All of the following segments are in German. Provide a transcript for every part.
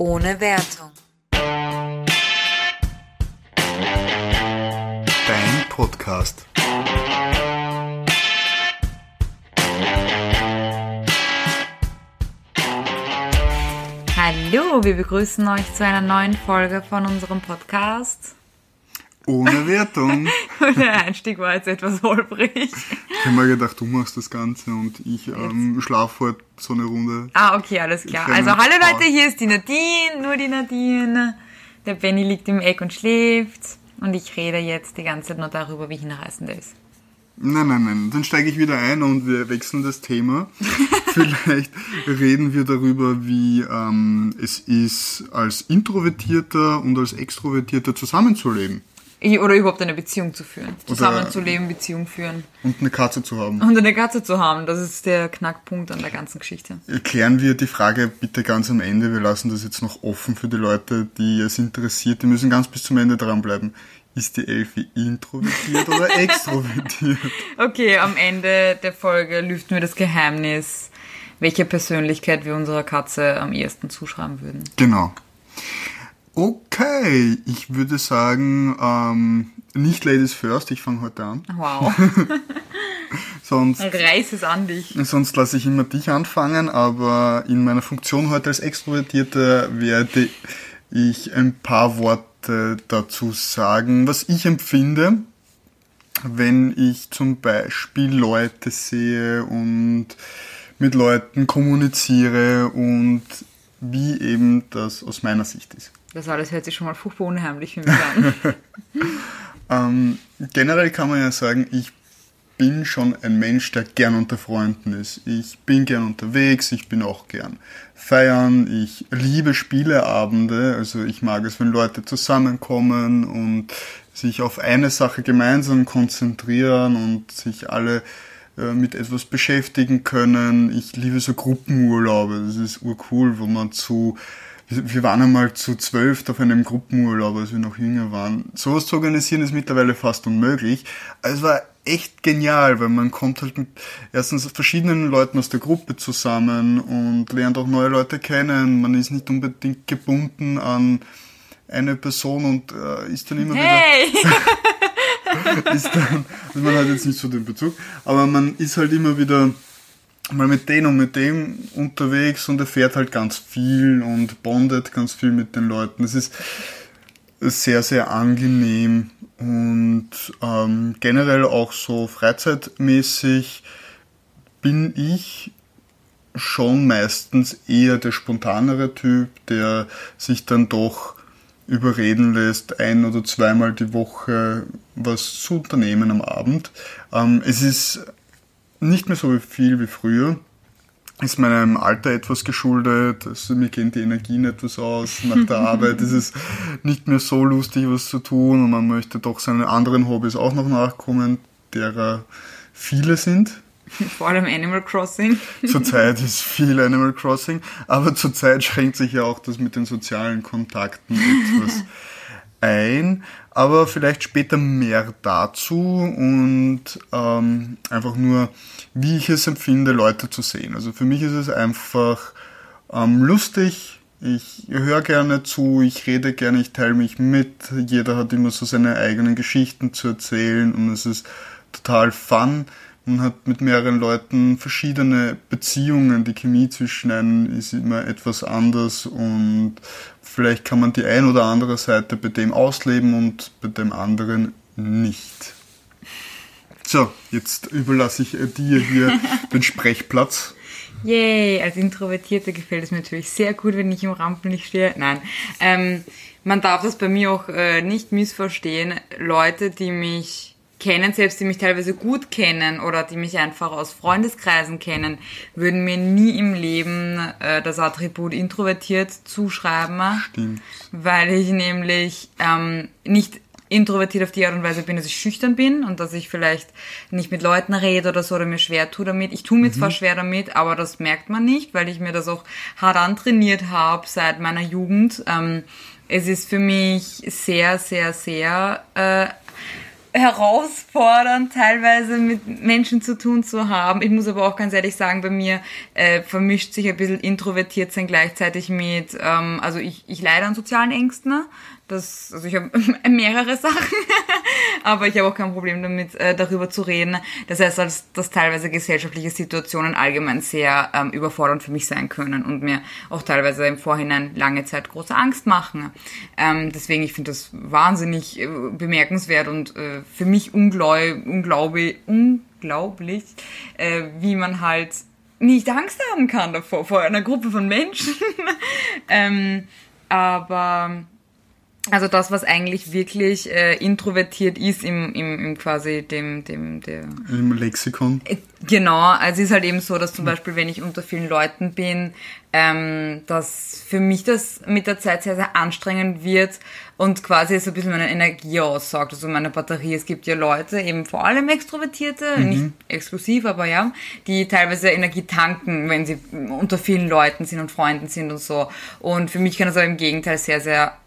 Ohne Wertung. Dein Podcast. Hallo, wir begrüßen euch zu einer neuen Folge von unserem Podcast. Ohne Wertung. Der Einstieg war jetzt etwas holprig. Ich habe mir gedacht, du machst das Ganze und ich ähm, schlafe heute so eine Runde. Ah, okay, alles klar. Also, hallo. Leute, hier ist die Nadine, nur die Nadine. Der Benny liegt im Eck und schläft. Und ich rede jetzt die ganze Zeit nur darüber, wie hinreißend er ist. Nein, nein, nein. Dann steige ich wieder ein und wir wechseln das Thema. Vielleicht reden wir darüber, wie ähm, es ist, als Introvertierter und als Extrovertierter zusammenzuleben Oder überhaupt eine Beziehung zu führen. Zusammenzuleben, Beziehung führen. und eine Katze zu haben. Und eine Katze zu haben, das ist der Knackpunkt an der ganzen Geschichte. Erklären wir die Frage bitte ganz am Ende. Wir lassen das jetzt noch offen für die Leute, die es interessiert. Die müssen ganz bis zum Ende dranbleiben. Ist die Elfi introvertiert oder extrovertiert? Okay, am Ende der Folge lüften wir das Geheimnis, welche Persönlichkeit wir unserer Katze am ehesten zuschreiben würden. Genau. Okay, ich würde sagen, ähm, nicht Ladies first, ich fange heute an. Wow. Sonst, Reiß es an dich. sonst lasse ich immer dich anfangen, aber in meiner Funktion heute als Extrovertierter werde ich ein paar Worte dazu sagen, was ich empfinde, wenn ich zum Beispiel Leute sehe und mit Leuten kommuniziere und wie eben das aus meiner Sicht ist. Das alles hört sich schon mal furchtbar unheimlich für mich an. Ähm, generell kann man ja sagen, ich bin schon ein Mensch, der gern unter Freunden ist. Ich bin gern unterwegs, ich bin auch gern feiern, ich liebe Spieleabende, also ich mag es, wenn Leute zusammenkommen und sich auf eine Sache gemeinsam konzentrieren und sich alle äh, mit etwas beschäftigen können. Ich liebe so Gruppenurlaube, das ist urcool, wo man zu wir waren einmal zu zwölf auf einem Gruppenurlaub, als wir noch jünger waren. Sowas zu organisieren ist mittlerweile fast unmöglich. Es war echt genial, weil man kommt halt mit erstens verschiedenen Leuten aus der Gruppe zusammen und lernt auch neue Leute kennen. Man ist nicht unbedingt gebunden an eine Person und äh, ist dann immer Hey! wieder ist dann, also man hat jetzt nicht so den Bezug, aber man ist halt immer wieder mal mit dem und mit dem unterwegs und erfährt halt ganz viel und bondet ganz viel mit den Leuten. Es ist sehr, sehr angenehm und ähm, generell auch so freizeitmäßig bin ich schon meistens eher der spontanere Typ, der sich dann doch überreden lässt, ein oder zweimal die Woche was zu unternehmen am Abend. Ähm, es ist nicht mehr so viel wie früher. Ist meinem Alter etwas geschuldet. Also mir gehen die Energien etwas aus. Nach der Arbeit ist es nicht mehr so lustig, was zu tun. Und man möchte doch seinen anderen Hobbys auch noch nachkommen, derer viele sind. Vor allem Animal Crossing. Zurzeit ist viel Animal Crossing, aber zurzeit schränkt sich ja auch das mit den sozialen Kontakten etwas ein. Aber vielleicht später mehr dazu und ähm, einfach nur, wie ich es empfinde, Leute zu sehen. Also für mich ist es einfach ähm, lustig. Ich höre gerne zu, ich rede gerne, ich teile mich mit. Jeder hat immer so seine eigenen Geschichten zu erzählen und es ist total fun. Man hat mit mehreren Leuten verschiedene Beziehungen. Die Chemie zwischen einem ist immer etwas anders und vielleicht kann man die ein oder andere Seite bei dem ausleben und bei dem anderen nicht. So, jetzt überlasse ich äh, dir hier den Sprechplatz. Yay, als Introvertierte gefällt es mir natürlich sehr gut, wenn ich im Rampenlicht stehe. Nein, ähm, man darf das bei mir auch äh, nicht missverstehen. Leute, die mich kennen, selbst die mich teilweise gut kennen oder die mich einfach aus Freundeskreisen kennen, würden mir nie im Leben äh, das Attribut introvertiert zuschreiben, Stimmt. weil ich nämlich ähm, nicht introvertiert auf die Art und Weise bin, dass ich schüchtern bin und dass ich vielleicht nicht mit Leuten rede oder so oder mir schwer tue damit. Ich tue mir zwar schwer damit, aber das merkt man nicht, weil ich mir das auch hart antrainiert habe seit meiner Jugend. Ähm, es ist für mich sehr, sehr, sehr äh, herausfordernd, teilweise mit Menschen zu tun zu haben. Ich muss aber auch ganz ehrlich sagen, bei mir äh, vermischt sich ein bisschen introvertiert sein gleichzeitig mit, ähm, also ich, ich leide an sozialen Ängsten. Das, also ich habe mehrere Sachen, aber ich habe auch kein Problem damit, äh, darüber zu reden. Das heißt, dass, dass teilweise gesellschaftliche Situationen allgemein sehr ähm, überfordernd für mich sein können und mir auch teilweise im Vorhinein lange Zeit große Angst machen. Ähm, deswegen, ich finde das wahnsinnig äh, bemerkenswert und äh, für mich unglaublich, unglaublich, unglaublich äh, wie man halt nicht Angst haben kann davor, vor einer Gruppe von Menschen. ähm, aber also das, was eigentlich wirklich äh, introvertiert ist im, im, im quasi dem, dem, der... Im Lexikon. Äh, genau, also es ist halt eben so, dass zum Beispiel, wenn ich unter vielen Leuten bin, ähm, dass für mich das mit der Zeit sehr, sehr anstrengend wird und quasi so ein bisschen meine Energie aussaugt, also meine Batterie. Es gibt ja Leute, eben vor allem Extrovertierte, mhm. nicht exklusiv, aber ja, die teilweise Energie tanken, wenn sie unter vielen Leuten sind und Freunden sind und so. Und für mich kann das aber im Gegenteil sehr, sehr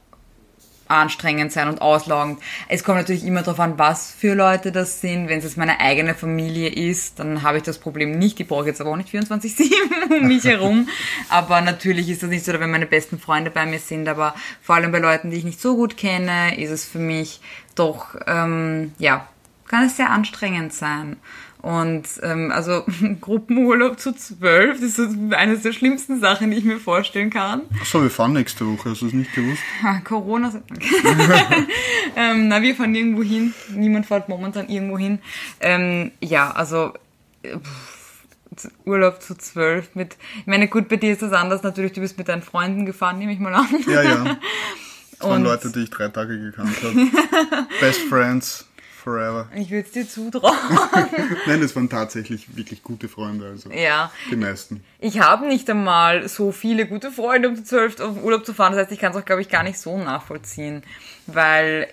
anstrengend sein und auslaugend. Es kommt natürlich immer darauf an, was für Leute das sind. Wenn es jetzt meine eigene Familie ist, dann habe ich das Problem nicht. Die brauche jetzt aber auch nicht 24-7 um mich herum. Aber natürlich ist das nicht so, wenn meine besten Freunde bei mir sind. Aber vor allem bei Leuten, die ich nicht so gut kenne, ist es für mich doch, ähm, ja, kann es sehr anstrengend sein. Und ähm, also Gruppenurlaub zu zwölf, das ist eines der schlimmsten Sachen, die ich mir vorstellen kann. Achso, wir fahren nächste Woche, hast du es nicht gewusst? Corona. ähm, na, wir fahren irgendwo hin. Niemand fährt momentan irgendwo hin. Ähm, ja, also pff, Urlaub zu zwölf mit. Ich meine, gut, bei dir ist das anders natürlich, du bist mit deinen Freunden gefahren, nehme ich mal an. Ja, ja. Das waren Leute, die ich drei Tage gekannt habe. Best Friends. Forever. Ich würde es dir zutrauen. Nein, das waren tatsächlich wirklich gute Freunde, also ja. die meisten. Ich habe nicht einmal so viele gute Freunde, um zu zwölf auf Urlaub zu fahren. Das heißt, ich kann es auch, glaube ich, gar nicht so nachvollziehen, weil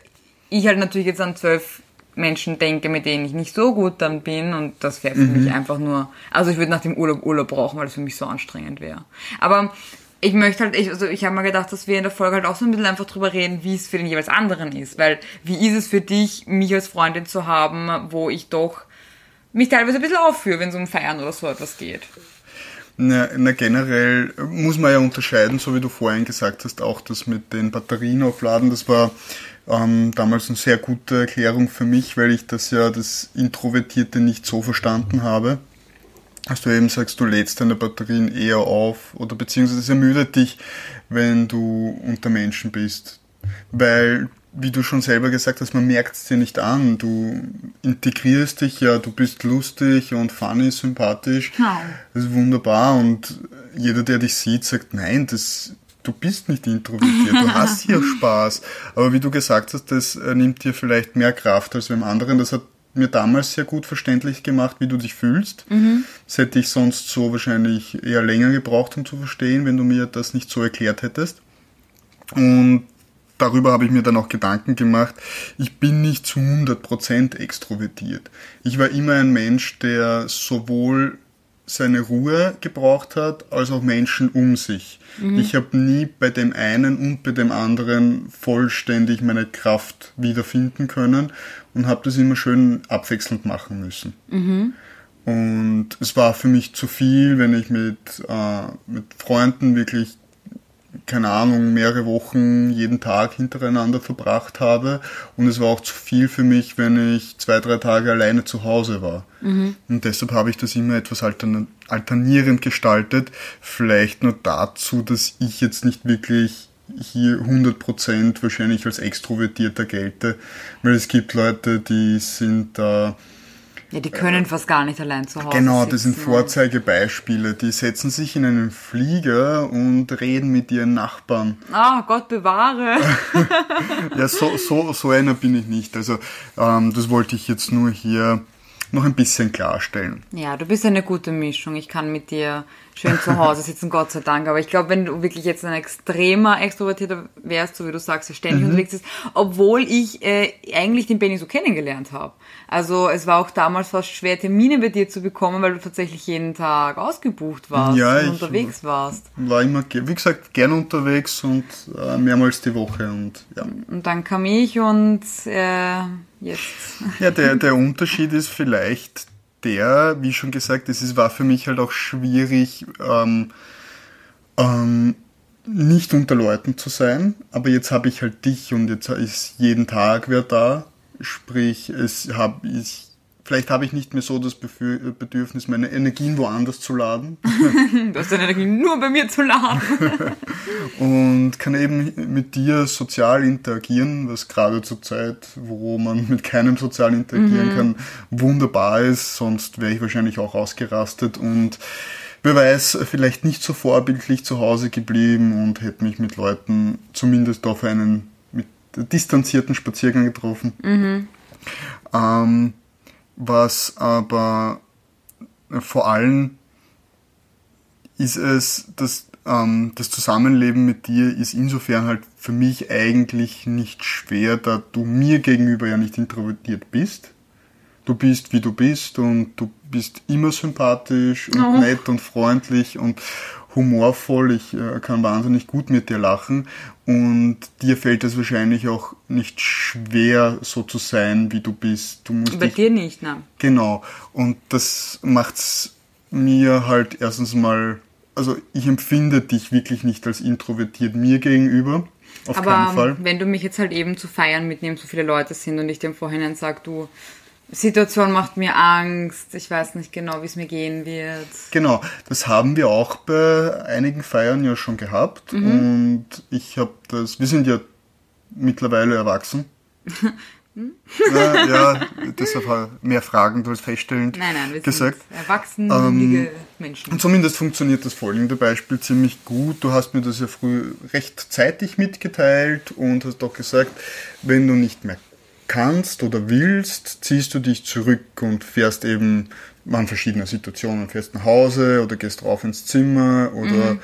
ich halt natürlich jetzt an zwölf Menschen denke, mit denen ich nicht so gut dann bin und das wäre für mhm. mich einfach nur, also ich würde nach dem Urlaub Urlaub brauchen, weil es für mich so anstrengend wäre. Aber ich möchte halt, ich, also ich habe mal gedacht, dass wir in der Folge halt auch so ein bisschen einfach drüber reden, wie es für den jeweils anderen ist. Weil wie ist es für dich, mich als Freundin zu haben, wo ich doch mich teilweise ein bisschen aufführe, wenn es um Feiern oder so etwas geht? Na, na, generell muss man ja unterscheiden, so wie du vorhin gesagt hast, auch das mit den Batterien aufladen, das war ähm, damals eine sehr gute Erklärung für mich, weil ich das ja das Introvertierte nicht so verstanden habe dass du eben sagst, du lädst deine Batterien eher auf oder beziehungsweise es ermüdet dich, wenn du unter Menschen bist. Weil, wie du schon selber gesagt hast, man merkt es dir nicht an. Du integrierst dich ja, du bist lustig und funny, sympathisch. Ja. Das ist wunderbar und jeder, der dich sieht, sagt, nein, das, du bist nicht introvertiert, du hast hier Spaß. Aber wie du gesagt hast, das äh, nimmt dir vielleicht mehr Kraft als beim anderen. Das hat mir damals sehr gut verständlich gemacht, wie du dich fühlst. Mhm. Das hätte ich sonst so wahrscheinlich eher länger gebraucht, um zu verstehen, wenn du mir das nicht so erklärt hättest. Und darüber habe ich mir dann auch Gedanken gemacht. Ich bin nicht zu 100% extrovertiert. Ich war immer ein Mensch, der sowohl seine Ruhe gebraucht hat, als auch Menschen um sich. Mhm. Ich habe nie bei dem einen und bei dem anderen vollständig meine Kraft wiederfinden können und habe das immer schön abwechselnd machen müssen. Mhm. Und es war für mich zu viel, wenn ich mit, äh, mit Freunden wirklich keine Ahnung, mehrere Wochen jeden Tag hintereinander verbracht habe. Und es war auch zu viel für mich, wenn ich zwei, drei Tage alleine zu Hause war. Mhm. Und deshalb habe ich das immer etwas alternierend gestaltet. Vielleicht nur dazu, dass ich jetzt nicht wirklich hier 100% wahrscheinlich als Extrovertierter gelte. Weil es gibt Leute, die sind da... Äh, ja, die können fast gar nicht allein zu Hause Genau, das sind Vorzeigebeispiele. Die setzen sich in einen Flieger und reden mit ihren Nachbarn. Ah, Gott bewahre. ja, so, so, so einer bin ich nicht. Also ähm, das wollte ich jetzt nur hier noch ein bisschen klarstellen. Ja, du bist eine gute Mischung. Ich kann mit dir schön zu Hause sitzen, Gott sei Dank. Aber ich glaube, wenn du wirklich jetzt ein extremer Extrovertierter wärst, so wie du sagst, der ständig mhm. unterwegs ist, obwohl ich äh, eigentlich den Benny so kennengelernt habe. Also es war auch damals fast schwer, Termine bei dir zu bekommen, weil du tatsächlich jeden Tag ausgebucht warst ja, und unterwegs warst. War immer, wie gesagt, gern unterwegs und äh, mehrmals die Woche und ja. Und dann kam ich und äh, jetzt. Ja, der, der Unterschied ist vielleicht der, wie schon gesagt, es ist, war für mich halt auch schwierig, ähm, ähm, nicht unter Leuten zu sein, aber jetzt habe ich halt dich und jetzt ist jeden Tag wer da. Sprich, es hab ich, vielleicht habe ich nicht mehr so das Bedürfnis, meine Energien woanders zu laden. du hast deine Energien nur bei mir zu laden. und kann eben mit dir sozial interagieren, was gerade zur Zeit, wo man mit keinem sozial interagieren mhm. kann, wunderbar ist. Sonst wäre ich wahrscheinlich auch ausgerastet und wer weiß, vielleicht nicht so vorbildlich zu Hause geblieben und hätte mich mit Leuten zumindest auf einen mit distanzierten Spaziergang getroffen. Mhm. Ähm, was aber vor allem ist es, dass ähm, das Zusammenleben mit dir ist insofern halt für mich eigentlich nicht schwer, da du mir gegenüber ja nicht introvertiert bist du bist, wie du bist und du bist immer sympathisch und oh. nett und freundlich und humorvoll. Ich äh, kann wahnsinnig gut mit dir lachen und dir fällt es wahrscheinlich auch nicht schwer, so zu sein, wie du bist. Du musst Bei dich, dir nicht, ne? Genau. Und das macht's mir halt erstens mal, also ich empfinde dich wirklich nicht als introvertiert mir gegenüber. Auf Aber keinen Fall. wenn du mich jetzt halt eben zu feiern mitnimmst, so viele Leute sind und ich dir im Vorhinein sage, du, Situation macht mir Angst, ich weiß nicht genau, wie es mir gehen wird. Genau, das haben wir auch bei einigen Feiern ja schon gehabt mhm. und ich habe das, wir sind ja mittlerweile erwachsen. ja, ja, deshalb mehr Fragen als feststellend nein, nein, wir gesagt. Sind erwachsene ähm, Menschen. Und zumindest funktioniert das folgende Beispiel ziemlich gut. Du hast mir das ja früh recht zeitig mitgeteilt und hast doch gesagt, wenn du nicht mehr kannst oder willst, ziehst du dich zurück und fährst eben an verschiedene Situationen, fährst nach Hause oder gehst rauf ins Zimmer oder mhm.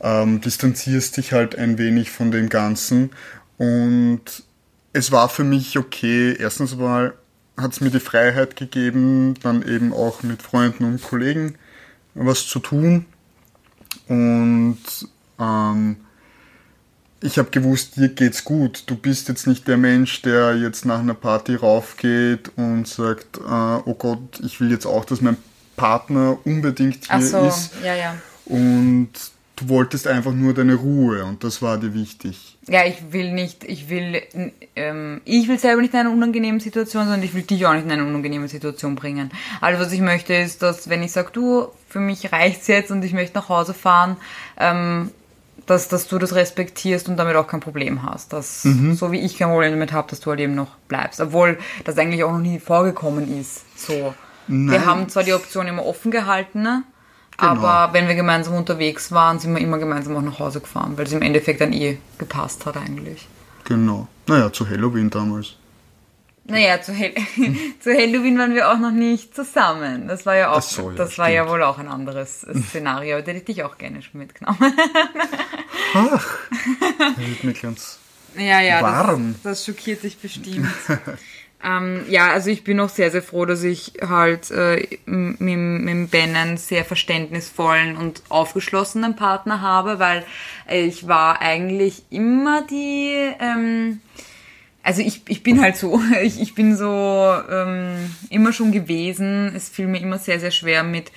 ähm, distanzierst dich halt ein wenig von dem Ganzen. Und es war für mich okay, erstens mal hat es mir die Freiheit gegeben, dann eben auch mit Freunden und Kollegen was zu tun. Und ähm, ich habe gewusst, dir geht's gut. Du bist jetzt nicht der Mensch, der jetzt nach einer Party raufgeht und sagt, äh, oh Gott, ich will jetzt auch, dass mein Partner unbedingt hier Ach so, ist. Ja, ja. Und du wolltest einfach nur deine Ruhe und das war dir wichtig. Ja, ich will nicht, ich will, ähm, ich will selber nicht in eine unangenehme Situation, sondern ich will dich auch nicht in eine unangenehme Situation bringen. Alles, was ich möchte, ist, dass wenn ich sage, du, für mich reicht's jetzt und ich möchte nach Hause fahren, ähm, dass, dass du das respektierst und damit auch kein Problem hast. Dass, mhm. So wie ich kein Problem damit habe, dass du halt eben noch bleibst. Obwohl das eigentlich auch noch nie vorgekommen ist. So. Nein. Wir haben zwar die Option immer offen gehalten, ne? Genau. aber wenn wir gemeinsam unterwegs waren, sind wir immer gemeinsam auch nach Hause gefahren, weil es im Endeffekt dann eh gepasst hat eigentlich. Genau. Naja, zu Halloween damals. Naja, zu, Hel zu Halloween waren wir auch noch nicht zusammen. Das war ja auch, so, ja, das war ja wohl auch ein anderes Szenario. Da hätte ich dich auch gerne schon mitgenommen. Ach, wird mir ganz ja, ja, warm. Das, das schockiert dich bestimmt. ähm, ja, also ich bin auch sehr, sehr froh, dass ich halt äh, mit, mit Ben einen sehr verständnisvollen und aufgeschlossenen Partner habe, weil ich war eigentlich immer die... Ähm, also ich, ich bin halt so, ich, ich bin so ähm, immer schon gewesen. Es fiel mir immer sehr, sehr schwer mit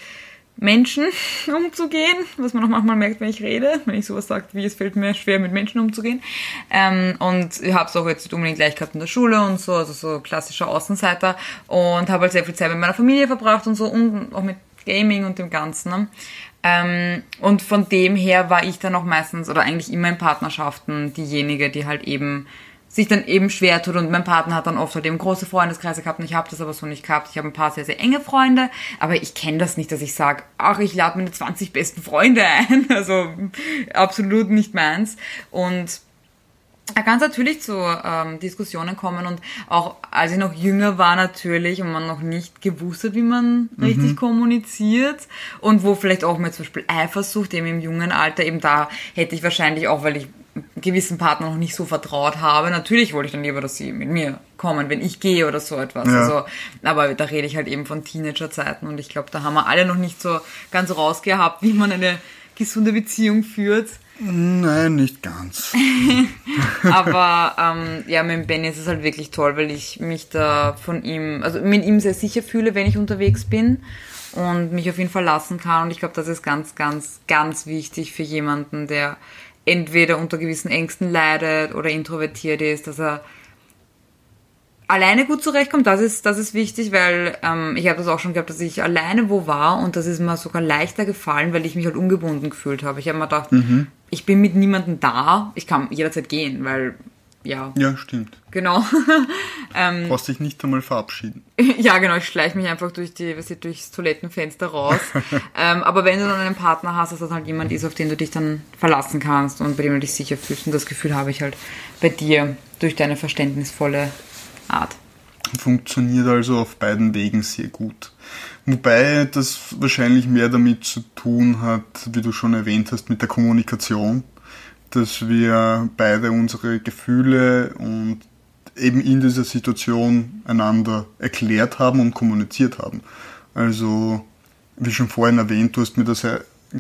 Menschen umzugehen, was man auch manchmal merkt, wenn ich rede, wenn ich sowas sage, wie es fällt mir schwer, mit Menschen umzugehen. Ähm, und ich habe es auch jetzt nicht unbedingt gleich gehabt in der Schule und so, also so klassischer Außenseiter und habe halt sehr viel Zeit mit meiner Familie verbracht und so und auch mit Gaming und dem Ganzen. Ne? Ähm, und von dem her war ich dann auch meistens oder eigentlich immer in Partnerschaften diejenige, die halt eben sich dann eben schwer tut und mein Partner hat dann oft halt eben große Freundeskreise gehabt und ich habe das aber so nicht gehabt. Ich habe ein paar sehr, sehr enge Freunde, aber ich kenne das nicht, dass ich sage, ach, ich lade meine 20 besten Freunde ein. Also absolut nicht meins. Und da kann es natürlich zu ähm, Diskussionen kommen und auch als ich noch jünger war natürlich und man noch nicht gewusst hat, wie man mhm. richtig kommuniziert und wo vielleicht auch mal zum Beispiel Eifersucht eben im jungen Alter eben da hätte ich wahrscheinlich auch, weil ich gewissen Partner noch nicht so vertraut habe. Natürlich wollte ich dann lieber, dass sie mit mir kommen, wenn ich gehe oder so etwas. Ja. Also, aber da rede ich halt eben von Teenagerzeiten und ich glaube, da haben wir alle noch nicht so ganz rausgehabt, wie man eine gesunde Beziehung führt. Nein, nicht ganz. Aber ähm, ja, mit Benny ist es halt wirklich toll, weil ich mich da von ihm, also mit ihm sehr sicher fühle, wenn ich unterwegs bin und mich auf ihn verlassen kann. Und ich glaube, das ist ganz, ganz, ganz wichtig für jemanden, der entweder unter gewissen Ängsten leidet oder introvertiert ist, dass er alleine gut zurechtkommt, das ist, das ist wichtig, weil ähm, ich habe das auch schon gehabt, dass ich alleine wo war und das ist mir sogar leichter gefallen, weil ich mich halt ungebunden gefühlt habe. Ich habe mir gedacht, mhm. ich bin mit niemandem da, ich kann jederzeit gehen, weil ja. Ja, stimmt. Genau. ähm, Brauchst dich nicht einmal verabschieden. ja, genau, ich schleiche mich einfach durch die, was ich, durchs Toilettenfenster raus. ähm, aber wenn du dann einen Partner hast, dass das halt jemand ist, auf den du dich dann verlassen kannst und bei dem du dich sicher fühlst. Und das Gefühl habe ich halt bei dir durch deine verständnisvolle Art. Funktioniert also auf beiden Wegen sehr gut. Wobei das wahrscheinlich mehr damit zu tun hat, wie du schon erwähnt hast, mit der Kommunikation, dass wir beide unsere Gefühle und eben in dieser Situation einander erklärt haben und kommuniziert haben. Also, wie schon vorhin erwähnt, du hast mir das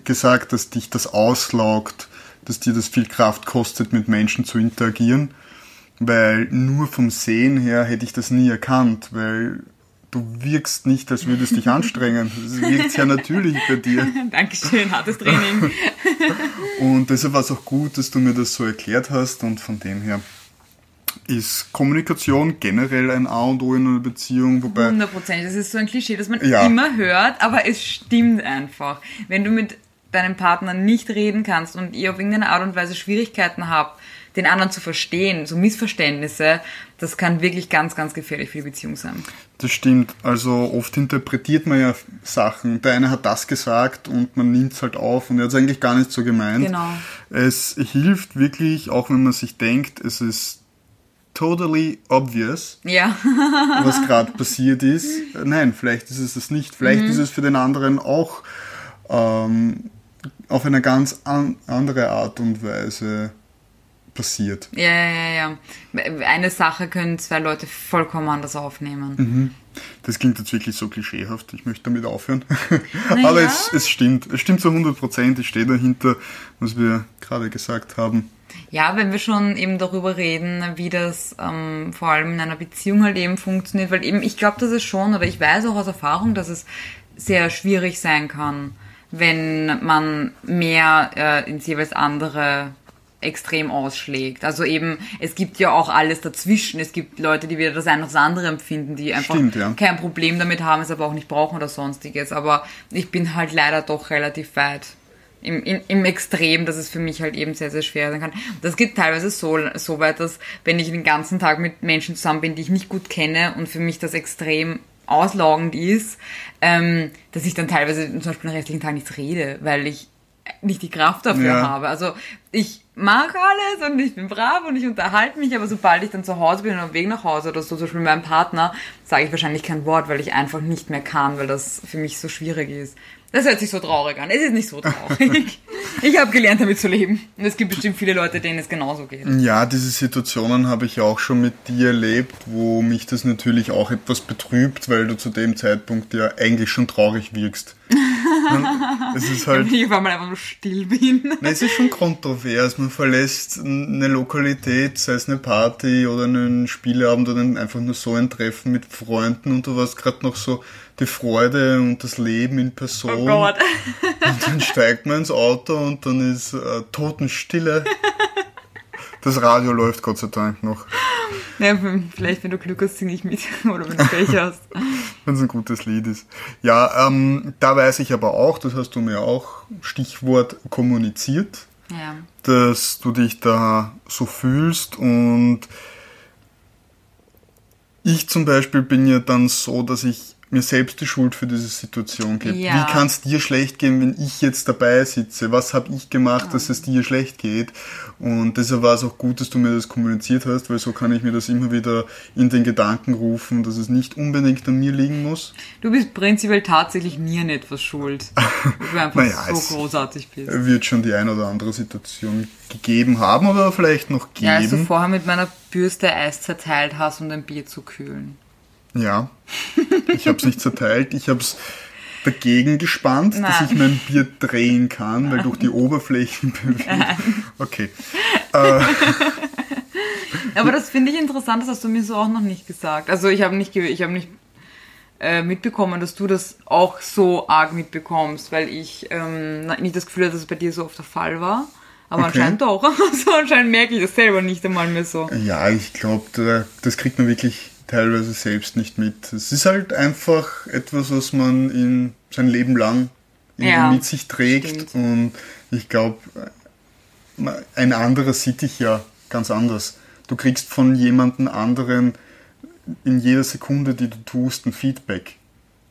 gesagt, dass dich das auslaugt, dass dir das viel Kraft kostet, mit Menschen zu interagieren weil nur vom Sehen her hätte ich das nie erkannt, weil du wirkst nicht, als würdest dich anstrengen. Es wirkt sehr natürlich bei dir. Dankeschön, hartes Training. und deshalb war es auch gut, dass du mir das so erklärt hast und von dem her ist Kommunikation generell ein A und O in einer Beziehung, wobei... 100%, das ist so ein Klischee, das man ja. immer hört, aber es stimmt einfach. Wenn du mit deinem Partner nicht reden kannst und ihr auf irgendeine Art und Weise Schwierigkeiten habt, den anderen zu verstehen, so Missverständnisse, das kann wirklich ganz, ganz gefährlich für die Beziehung sein. Das stimmt. Also oft interpretiert man ja Sachen. Der eine hat das gesagt und man nimmt es halt auf und er hat es eigentlich gar nicht so gemeint. Genau. Es hilft wirklich, auch wenn man sich denkt, es ist totally obvious, ja. was gerade passiert ist. Nein, vielleicht ist es das nicht. Vielleicht mhm. ist es für den anderen auch ähm, auf eine ganz an andere Art und Weise passiert. Ja, ja, ja. Eine Sache können zwei Leute vollkommen anders aufnehmen. Mhm. Das klingt jetzt wirklich so klischeehaft. Ich möchte damit aufhören. Naja. Aber es, es stimmt. Es stimmt zu 100 Prozent. Ich stehe dahinter, was wir gerade gesagt haben. Ja, wenn wir schon eben darüber reden, wie das ähm, vor allem in einer Beziehung halt eben funktioniert, weil eben ich glaube, dass es schon, oder ich weiß auch aus Erfahrung, dass es sehr schwierig sein kann, wenn man mehr äh, ins jeweils andere extrem ausschlägt. Also eben, es gibt ja auch alles dazwischen. Es gibt Leute, die wieder das eine oder das andere empfinden, die einfach Stimmt, ja. kein Problem damit haben, es aber auch nicht brauchen oder sonstiges. Aber ich bin halt leider doch relativ weit im, im, im Extrem, dass es für mich halt eben sehr, sehr schwer sein kann. Das geht teilweise so, so weit, dass wenn ich den ganzen Tag mit Menschen zusammen bin, die ich nicht gut kenne und für mich das extrem auslaugend ist, ähm, dass ich dann teilweise zum Beispiel den restlichen Tag nichts rede, weil ich nicht die Kraft dafür ja. habe. Also ich mag alles und ich bin brav und ich unterhalte mich, aber sobald ich dann zu Hause bin und am Weg nach Hause oder so, zum Beispiel mit meinem Partner, sage ich wahrscheinlich kein Wort, weil ich einfach nicht mehr kann, weil das für mich so schwierig ist. Das hört sich so traurig an. Es ist nicht so traurig. ich habe gelernt, damit zu leben. Und es gibt bestimmt viele Leute, denen es genauso geht. Ja, diese Situationen habe ich auch schon mit dir erlebt, wo mich das natürlich auch etwas betrübt, weil du zu dem Zeitpunkt ja eigentlich schon traurig wirkst. Es ist halt. Ich war mal einfach nur still bin. Nein, es ist schon kontrovers. Man verlässt eine Lokalität, sei es eine Party oder einen Spieleabend oder einfach nur so ein Treffen mit Freunden und du warst gerade noch so die Freude und das Leben in Person. Oh Gott. Und dann steigt man ins Auto und dann ist äh, Totenstille. Das Radio läuft Gott sei Dank noch. Ja, vielleicht, wenn du Glück hast, singe ich mit. Oder wenn du Pech hast. wenn es ein gutes Lied ist. Ja, ähm, da weiß ich aber auch, das hast du mir auch Stichwort kommuniziert, ja. dass du dich da so fühlst und ich zum Beispiel bin ja dann so, dass ich mir selbst die Schuld für diese Situation gebe. Ja. Wie kann es dir schlecht gehen, wenn ich jetzt dabei sitze? Was habe ich gemacht, ja. dass es dir schlecht geht? Und deshalb war es auch gut, dass du mir das kommuniziert hast, weil so kann ich mir das immer wieder in den Gedanken rufen, dass es nicht unbedingt an mir liegen muss. Du bist prinzipiell tatsächlich nie an etwas schuld. Weil du einfach naja, so großartig bist. Wird schon die ein oder andere Situation gegeben haben oder vielleicht noch geben. Ja, als du vorher mit meiner Bürste Eis zerteilt hast, um dein Bier zu kühlen. Ja, ich habe es nicht zerteilt, ich habe es dagegen gespannt, Nein. dass ich mein Bier drehen kann, Nein. weil durch die Oberflächenbewegung Okay. Äh, Aber das finde ich interessant, das hast du mir so auch noch nicht gesagt. Also ich habe nicht, ich habe nicht äh, mitbekommen, dass du das auch so arg mitbekommst, weil ich ähm, nicht das Gefühl hatte, dass es bei dir so oft der Fall war. Aber Okay. anscheinend doch. Also anscheinend merke ich das selber nicht einmal mehr so. ja, ich glaube, da, das kriegt man wirklich teilweise selbst nicht mit. Es ist halt einfach etwas, was man in sein Leben lang Ja, mit sich trägt. stimmt. Und ich glaube, ein anderer sieht dich ja ganz anders. Du kriegst von jemandem anderen in jeder Sekunde, die du tust, ein Feedback.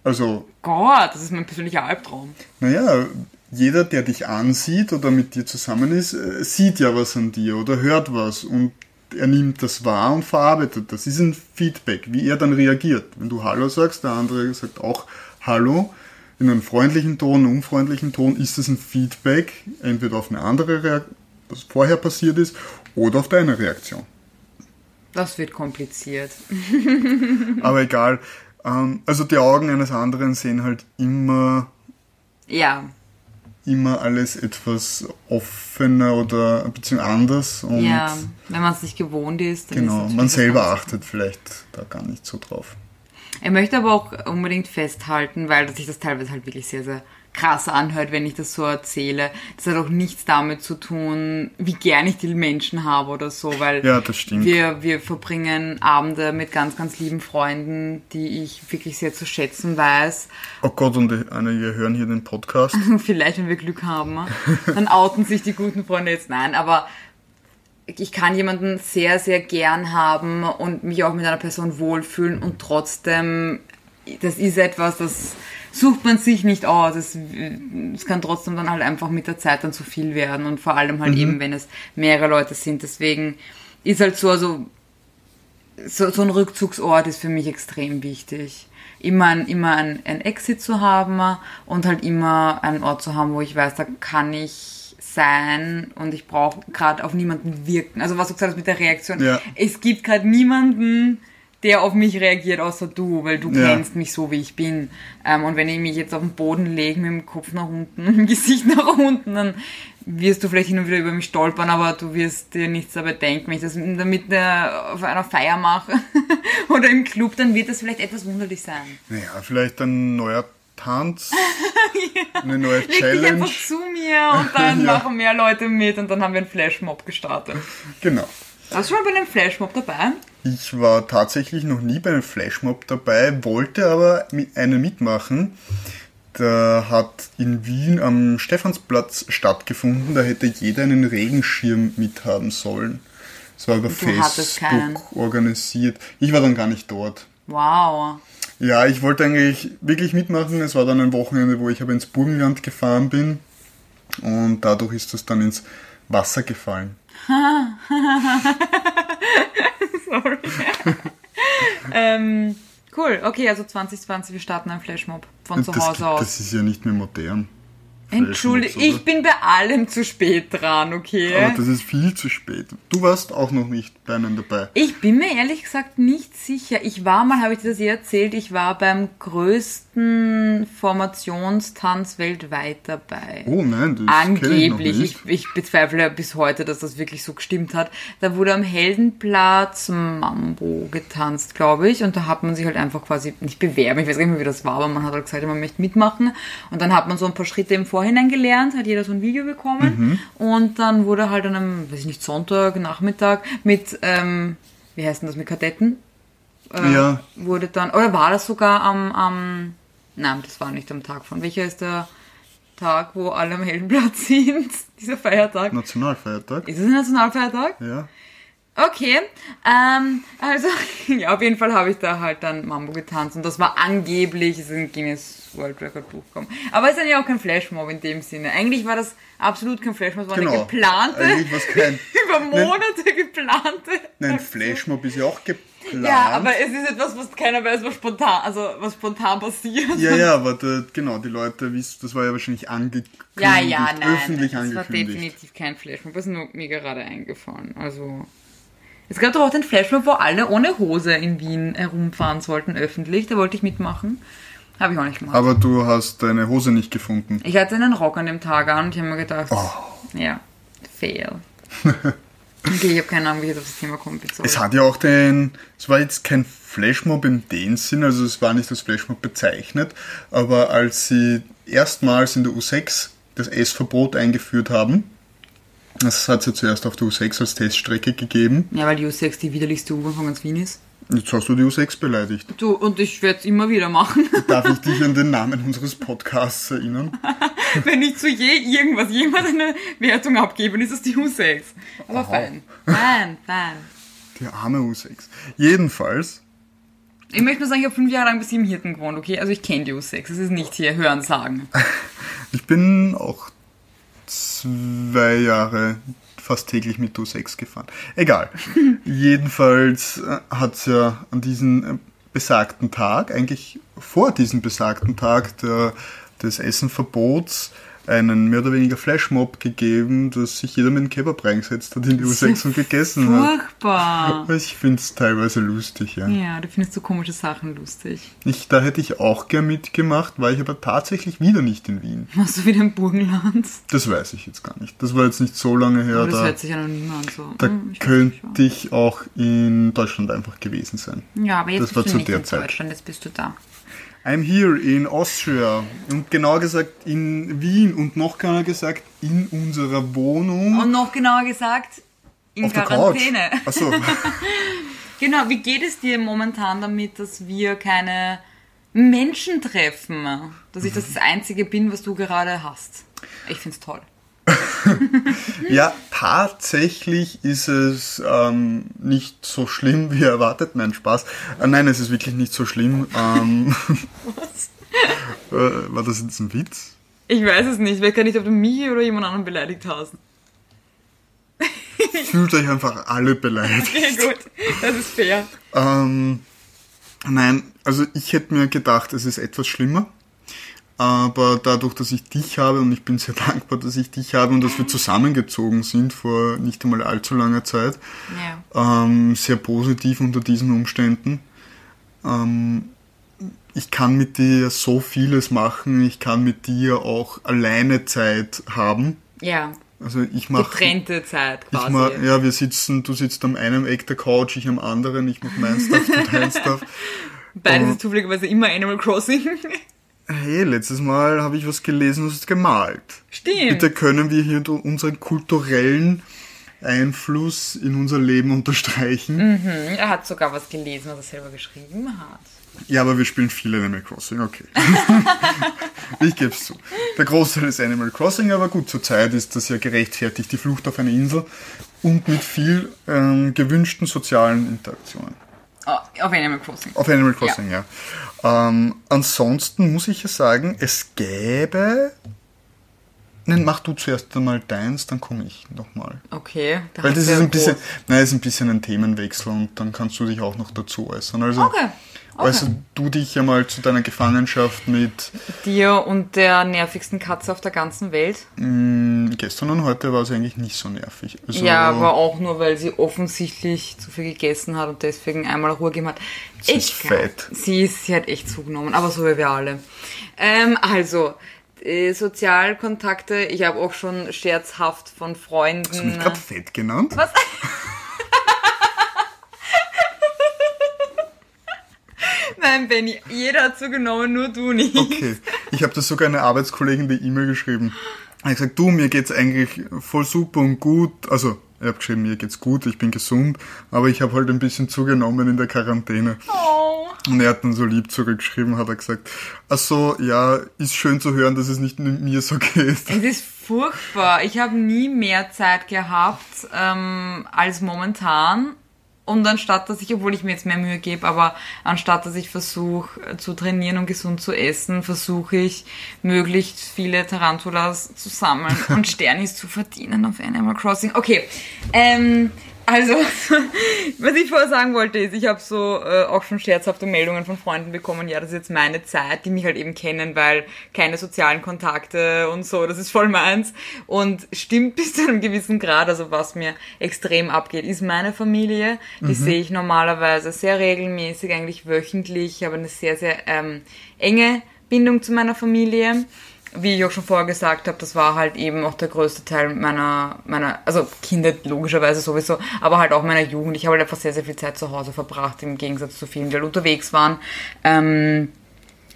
Also Gott, das ist mein persönlicher Albtraum. Naja, jeder, der dich ansieht oder mit dir zusammen ist, äh, sieht ja was an dir oder hört was und er nimmt das wahr und verarbeitet das. Ist ein Feedback, wie er dann reagiert. Wenn du Hallo sagst, der andere sagt auch Hallo, in einem freundlichen Ton, einem unfreundlichen Ton, ist das ein Feedback, entweder auf eine andere Reaktion, was vorher passiert ist, oder auf deine Reaktion. Das wird kompliziert. Aber egal. Ähm, also die Augen eines anderen sehen halt immer Ja, immer alles etwas offener oder ein bisschen anders und ja. Wenn man es nicht gewohnt ist, dann genau, ist man selber achtet vielleicht da gar nicht so drauf. Er möchte aber auch unbedingt festhalten, weil sich das teilweise halt wirklich sehr, sehr krass anhört, wenn ich das so erzähle. Das hat auch nichts damit zu tun, wie gern ich die Menschen habe oder so, weil Ja, wir, wir verbringen Abende mit ganz, ganz lieben Freunden, die ich wirklich sehr zu schätzen weiß. Oh Gott, und einige hören hier den Podcast. Vielleicht, wenn wir Glück haben, dann outen sich die guten Freunde jetzt. Nein, aber ich kann jemanden sehr, sehr gern haben und mich auch mit einer Person wohlfühlen und trotzdem, das ist etwas, das sucht man sich nicht aus. Es, es kann trotzdem dann halt einfach mit der Zeit dann zu viel werden und vor allem halt eben, wenn es mehrere Leute sind. Deswegen ist halt so, also so, so ein Rückzugsort ist für mich extrem wichtig. Immer, ein, immer ein, ein Exit zu haben und halt immer einen Ort zu haben, wo ich weiß, da kann ich sein und ich brauche gerade auf niemanden wirken. Also was du gesagt hast mit der Reaktion. Ja. Es gibt gerade niemanden, der auf mich reagiert, außer du, weil du Ja. kennst mich so, wie ich bin. Ähm, und wenn ich mich jetzt auf den Boden lege, mit dem Kopf nach unten, mit dem Gesicht nach unten, dann wirst du vielleicht hin und wieder über mich stolpern, aber du wirst dir nichts dabei denken. Wenn ich das damit auf einer Feier mache oder im Club, dann wird das vielleicht etwas wunderlich sein. Naja, vielleicht ein neuer Tanz, eine neue Leg dich Challenge. einfach zu mir und dann Ja. machen mehr Leute mit und dann haben wir einen Flashmob gestartet. Genau. Warst du schon mal bei einem Flashmob dabei? Ich war tatsächlich noch nie bei einem Flashmob dabei, wollte aber mit einer mitmachen. Da hat in Wien am Stephansplatz stattgefunden, da hätte jeder einen Regenschirm mithaben sollen. Das war über. Facebook organisiert. Ich war dann gar nicht dort. Wow. Ja, ich wollte eigentlich wirklich mitmachen. Es war dann ein Wochenende, wo ich aber ins Burgenland gefahren bin. Und dadurch ist das dann ins Wasser gefallen. Sorry. ähm, cool, okay, also 2020, wir starten einen Flashmob von zu das, Hause aus. das ist ja nicht mehr modern. Entschuldige, ich bin bei allem zu spät dran, okay? Aber das ist viel zu spät. Du warst auch noch nicht bei einem dabei. Ich bin mir ehrlich gesagt nicht sicher. Ich war mal, habe ich dir das eh erzählt, ich war beim größten Formationstanz weltweit dabei. Oh nein, das ich Angeblich. nicht. Ich, ich bezweifle bis heute, dass das wirklich so gestimmt hat. Da wurde am Heldenplatz Mambo getanzt, glaube ich. Und da hat man sich halt einfach quasi nicht bewerben. Ich weiß gar nicht mehr, wie das war, aber man hat halt gesagt, man möchte mitmachen. Und dann hat man so ein paar Schritte im Vorhinein gelernt, hat jeder so ein Video bekommen. Und dann wurde halt an einem, weiß ich nicht, Sonntag, Nachmittag mit, ähm, wie heißt denn das, mit Kadetten? Äh, Ja. Wurde dann, oder war das sogar am, am, nein, das war nicht am Tag von. Welcher ist der Tag, wo alle am Heldenplatz sind? Dieser Feiertag? Nationalfeiertag? Ist es ein Nationalfeiertag? Ja. Okay, ähm, also, ja, auf jeden Fall habe ich da halt dann Mambo getanzt und das war angeblich, es ist ein Guinness World Record Buch gekommen. Aber es ist dann ja auch kein Flashmob in dem Sinne. Eigentlich war das absolut kein Flashmob, es war eine Genau. geplante, Eigentlich was kein. über Monate geplante. Nein, Flashmob ist ja auch geplant. Ja, aber es ist etwas, was keiner weiß, was spontan, also was spontan passiert. Ja, ja, aber da, genau, die Leute wissen, das war ja wahrscheinlich angekündigt, Ja, ja, nein. öffentlich das war definitiv kein Flashmob. Das ist nur mir gerade eingefallen. Also. Es gab doch auch den Flashmob, wo alle ohne Hose in Wien herumfahren sollten, öffentlich. Da wollte ich mitmachen. Habe ich auch nicht gemacht. Aber du hast deine Hose nicht gefunden. Ich hatte einen Rock an dem Tag an und ich habe mir gedacht, Oh. ja, fail. Okay, ich habe keine Ahnung, wie ich auf das Thema komme. bitte, sorry. Es hat ja auch den, es war jetzt kein Flashmob in dem Sinn, also es war nicht als Flashmob bezeichnet, aber als sie erstmals in der U6 das Essverbot eingeführt haben, das hat es ja zuerst auf der U6 als Teststrecke gegeben. Ja, weil die U6 die widerlichste U-Bahn von ganz Wien ist. Jetzt hast du die U6 beleidigt. Du, und ich werde es immer wieder machen. Darf ich dich an den Namen unseres Podcasts erinnern? Wenn ich zu je irgendwas jemand eine Wertung abgebe, dann ist es die U6. Aber fein. Fein, fein. Die arme U6. Jedenfalls, Ich möchte nur sagen, ich habe fünf Jahre lang bei sieben Hirten gewohnt, okay? Also ich kenne die U6. Es ist nicht hier hören sagen. ich bin auch zwei Jahre fast täglich mit U6 gefahren. Egal. Jedenfalls hat es ja an diesem äh, besagten Tag, eigentlich vor diesem besagten Tag der, des Essenverbots, einen mehr oder weniger Flashmob gegeben, dass sich jeder mit dem Kebab reingesetzt hat in die U6 und gegessen hat. Furchtbar. Ich finde es teilweise lustig, ja. Ja, du findest so komische Sachen lustig. Ich, da hätte ich auch gern mitgemacht, war ich aber tatsächlich wieder nicht in Wien. Machst du wieder im Burgenland? Das weiß ich jetzt gar nicht. Das war jetzt nicht so lange her. Aber das da hört sich ja noch niemand an. So. da Hm, ich könnte ich auch in Deutschland einfach gewesen sein. ja. aber jetzt das war bist zu du nicht in Zeit. Deutschland, jetzt bist du da. I'm here in Austria. Und genauer gesagt in Wien und noch genauer gesagt in unserer Wohnung. Und noch genauer gesagt, in auf Quarantäne. Achso. Genau, wie geht es dir momentan damit, dass wir keine Menschen treffen? Dass ich das das Einzige bin, was du gerade hast. Ich find's toll. ja, tatsächlich ist es ähm, nicht so schlimm wie erwartet. Nein, Spaß. Äh, nein, es ist wirklich nicht so schlimm. Ähm, Was? äh, war das jetzt ein Witz? Ich weiß es nicht. Ich weiß gar nicht, ob du mich oder jemand anderen beleidigt hast. Fühlt euch einfach alle beleidigt. Okay, gut. Das ist fair. Ähm, nein, also ich hätte mir gedacht, es ist etwas schlimmer. Aber dadurch, dass ich dich habe und ich bin sehr dankbar, dass ich dich habe und dass wir zusammengezogen sind vor nicht einmal allzu langer Zeit, Ja. ähm, sehr positiv unter diesen Umständen. Ähm, ich kann mit dir so vieles machen. Ich kann mit dir auch alleine Zeit haben. Ja. Also ich mache Getrennte Zeit ich quasi. mach, ja, wir sitzen, du sitzt am einen Eck der Couch, ich am anderen, ich mach mein Stuff, du dein Stuff. Beides ist zufälligerweise immer Animal Crossing. Hey, letztes Mal habe ich was gelesen, du hast gemalt. Stimmt. Bitte können wir hier unseren kulturellen Einfluss in unser Leben unterstreichen. Mhm, er hat sogar was gelesen, was er selber geschrieben hat. Ja, aber wir spielen viel Animal Crossing, okay. ich gebe es zu. Der Großteil ist Animal Crossing, aber gut, zurzeit ist das ja gerechtfertigt, die Flucht auf eine Insel und mit viel ähm, gewünschten sozialen Interaktionen. Oh, auf Animal Crossing. Auf Animal Crossing, ja. Ähm, ansonsten muss ich ja sagen, es gäbe. Nein, mach du zuerst einmal deins, dann komme ich nochmal. Okay. da Weil das ist ein bisschen, nein, ist ein bisschen ein Themenwechsel und dann kannst du dich auch noch dazu äußern. Also, Okay. okay. äußerst du dich ja mal zu deiner Gefangenschaft mit Dir und der nervigsten Katze auf der ganzen Welt. mh, gestern und heute war es eigentlich nicht so nervig. Also, ja, aber auch nur, weil sie offensichtlich zu viel gegessen hat und deswegen einmal Ruhe gegeben hat. Sie ist Egal. fett. Sie, ist, sie hat echt zugenommen, aber so wie wir alle. Ähm, also, äh, Sozialkontakte, ich habe auch schon scherzhaft von Freunden. Hast du mich gerade fett genannt? Was? Nein, Benny, jeder hat zugenommen, nur du nicht. Okay. Ich habe das sogar einer Arbeitskollegin die E-Mail geschrieben. Er hat gesagt, du, mir geht's eigentlich voll super und gut. Also, er hat geschrieben, mir geht's gut, ich bin gesund, aber ich habe halt ein bisschen zugenommen in der Quarantäne. Oh. Und er hat dann so lieb zurückgeschrieben, hat er gesagt, ach so, ja, ist schön zu hören, dass es nicht nur mir so geht. Es ist furchtbar. Ich habe nie mehr Zeit gehabt ähm, als momentan. Und anstatt, dass ich, obwohl ich mir jetzt mehr Mühe gebe, aber anstatt, dass ich versuche zu trainieren und gesund zu essen, versuche ich, möglichst viele Tarantulas zu sammeln und Sternis zu verdienen auf Animal Crossing. Okay, ähm, also, was ich vorher sagen wollte, ist, ich habe so äh, auch schon scherzhafte Meldungen von Freunden bekommen, ja, das ist jetzt meine Zeit, die mich halt eben kennen, weil keine sozialen Kontakte und so, das ist voll meins. Und stimmt bis zu einem gewissen Grad, also was mir extrem abgeht, ist meine Familie. Die sehe ich normalerweise sehr regelmäßig, eigentlich wöchentlich. Ich habe eine sehr, sehr ähm, enge Bindung zu meiner Familie. Wie ich auch schon vorher gesagt habe, das war halt eben auch der größte Teil meiner, meiner, also Kinder logischerweise sowieso, aber halt auch meiner Jugend. Ich habe halt einfach sehr, sehr viel Zeit zu Hause verbracht, im Gegensatz zu vielen, die halt unterwegs waren. Ähm,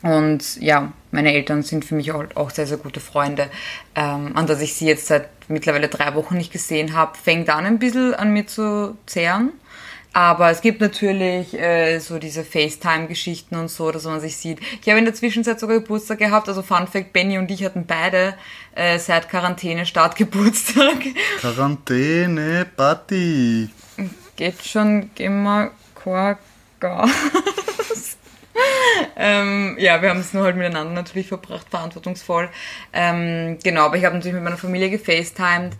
und ja, meine Eltern sind für mich auch, auch sehr, sehr gute Freunde. Ähm, und dass ich sie jetzt seit mittlerweile drei Wochen nicht gesehen habe, fängt an ein bisschen an mir zu zehren. Aber es gibt natürlich äh, so diese FaceTime-Geschichten und so, dass man sich sieht. Ich habe in der Zwischenzeit sogar Geburtstag gehabt. Also Fun Fact, Benny und ich hatten beide äh, seit Quarantäne Startgeburtstag. Quarantäne, Party. Geht schon immer Gas. ähm, ja, wir haben es nur halt miteinander natürlich verbracht, verantwortungsvoll. Ähm, genau, aber ich habe natürlich mit meiner Familie gefacetimed.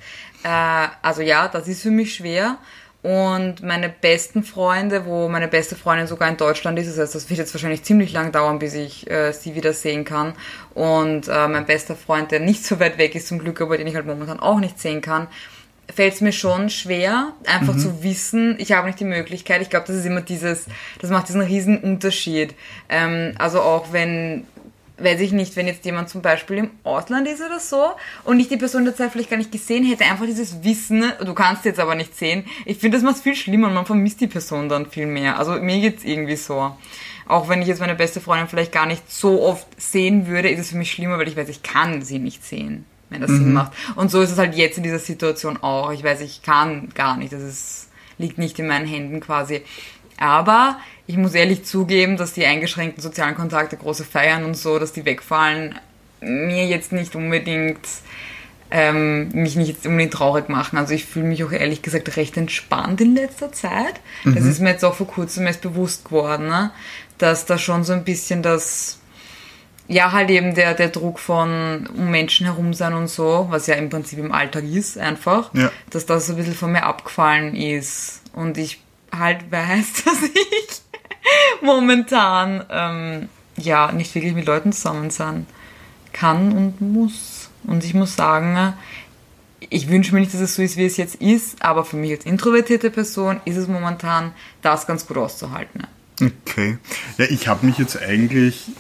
Äh, also ja, das ist für mich schwer. Und meine besten Freunde, wo meine beste Freundin sogar in Deutschland ist, das heißt, das wird jetzt wahrscheinlich ziemlich lang dauern, bis ich äh, sie wieder sehen kann. Und äh, mein bester Freund, der nicht so weit weg ist zum Glück, aber den ich halt momentan auch nicht sehen kann, fällt es mir schon schwer, einfach mhm. zu wissen, ich habe nicht die Möglichkeit. Ich glaube, das ist immer dieses, das macht diesen riesen Unterschied. Ähm, also auch wenn weiß ich nicht, wenn jetzt jemand zum Beispiel im Ausland ist oder so und ich die Person der Zeit vielleicht gar nicht gesehen hätte, einfach dieses Wissen, du kannst jetzt aber nicht sehen. Ich finde, das macht es viel schlimmer und man vermisst die Person dann viel mehr. Also mir geht's irgendwie so. Auch wenn ich jetzt meine beste Freundin vielleicht gar nicht so oft sehen würde, ist es für mich schlimmer, weil ich weiß, ich kann sie nicht sehen, wenn das mhm. Sinn macht. Und so ist es halt jetzt in dieser Situation auch. Ich weiß, ich kann gar nicht. Das ist, liegt nicht in meinen Händen quasi. Aber ich muss ehrlich zugeben, dass die eingeschränkten sozialen Kontakte, große Feiern und so, dass die wegfallen, mir jetzt nicht unbedingt, ähm, mich nicht jetzt unbedingt traurig machen. Also ich fühle mich auch ehrlich gesagt recht entspannt in letzter Zeit. Mhm. Das ist mir jetzt auch vor kurzem erst bewusst geworden, ne? dass da schon so ein bisschen das, ja, halt eben der, der Druck von um Menschen herum sein und so, was ja im Prinzip im Alltag ist, einfach, ja. dass das so ein bisschen von mir abgefallen ist. Und ich halt weiß, dass ich momentan ähm, ja nicht wirklich mit Leuten zusammen sein kann und muss. Und ich muss sagen, ich wünsche mir nicht, dass es so ist, wie es jetzt ist, aber für mich als introvertierte Person ist es momentan das ganz gut auszuhalten. Okay. Ja, ich habe mich jetzt eigentlich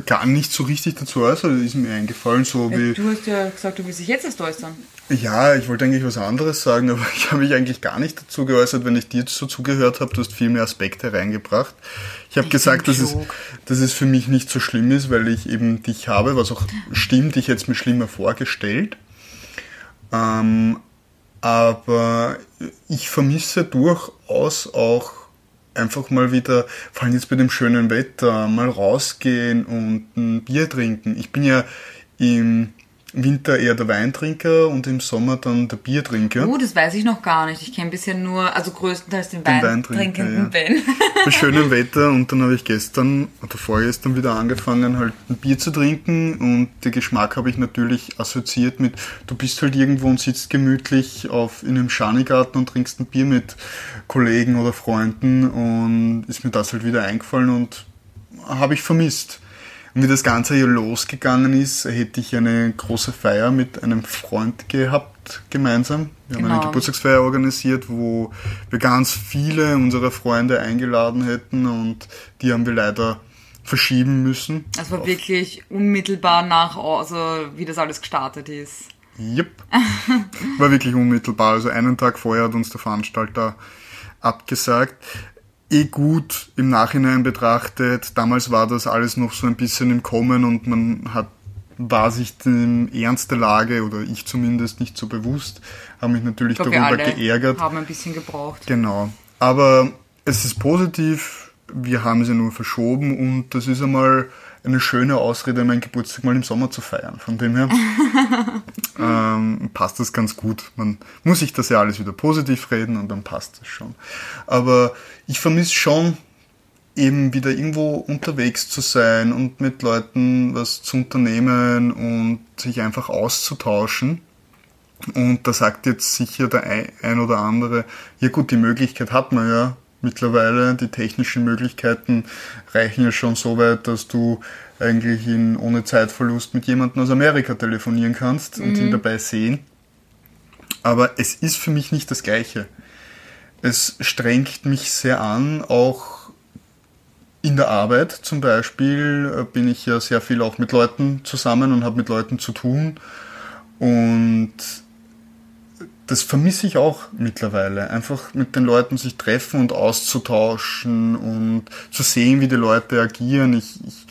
gar nicht so richtig dazu äußern, ist mir eingefallen, so ja, wie... Du hast ja gesagt, du willst dich jetzt erst äußern. Ja, ich wollte eigentlich was anderes sagen, aber ich habe mich eigentlich gar nicht dazu geäußert, wenn ich dir so zugehört habe. Du hast viel mehr Aspekte reingebracht. Ich habe gesagt, dass es, dass es für mich nicht so schlimm ist, weil ich eben dich habe, was auch stimmt. Ich hätte es mir schlimmer vorgestellt. Ähm, aber ich vermisse durchaus auch einfach mal wieder, vor allem jetzt bei dem schönen Wetter, mal rausgehen und ein Bier trinken. Ich bin ja im Winter eher der Weintrinker und im Sommer dann der Biertrinker. Oh, das weiß ich noch gar nicht. Ich kenne bisher nur, also größtenteils den, den Weintrinkenden ja. Ben. Bei schönem Wetter und dann habe ich gestern oder vorgestern wieder angefangen, halt ein Bier zu trinken und den Geschmack habe ich natürlich assoziiert mit, du bist halt irgendwo und sitzt gemütlich auf, in einem Schanigarten und trinkst ein Bier mit Kollegen oder Freunden und ist mir das halt wieder eingefallen und habe ich vermisst. Und wie das Ganze hier losgegangen ist, hätte ich eine große Feier mit einem Freund gehabt, gemeinsam. Wir genau. haben eine genau. Geburtstagsfeier organisiert, wo wir ganz viele unserer Freunde eingeladen hätten und die haben wir leider verschieben müssen. Das war wirklich unmittelbar nach, also wie das alles gestartet ist. Yep. War wirklich unmittelbar. Also einen Tag vorher hat uns der Veranstalter abgesagt eh gut im Nachhinein betrachtet. Damals war das alles noch so ein bisschen im Kommen und man hat war sich dem Ernst der Lage oder ich zumindest nicht so bewusst, habe mich natürlich glaub, darüber geärgert. Haben ein bisschen gebraucht. Genau. Aber es ist positiv, wir haben sie nur verschoben und das ist einmal eine schöne Ausrede, meinen Geburtstag mal im Sommer zu feiern. Von dem her ähm, passt das ganz gut. Man muss sich das ja alles wieder positiv reden und dann passt das schon. Aber ich vermisse schon eben wieder irgendwo unterwegs zu sein und mit Leuten was zu unternehmen und sich einfach auszutauschen. Und da sagt jetzt sicher der ein oder andere, ja gut, die Möglichkeit hat man ja, mittlerweile. Die technischen Möglichkeiten reichen ja schon so weit, dass du eigentlich in, ohne Zeitverlust mit jemandem aus Amerika telefonieren kannst mhm. und ihn mhm. dabei sehen. Aber es ist für mich nicht das Gleiche. Es strengt mich sehr an, auch in der Arbeit zum Beispiel äh, bin ich ja sehr viel auch mit Leuten zusammen und habe mit Leuten zu tun. Und das vermisse ich auch mittlerweile. Einfach mit den Leuten sich treffen und auszutauschen und zu sehen, wie die Leute agieren. Ich, ich,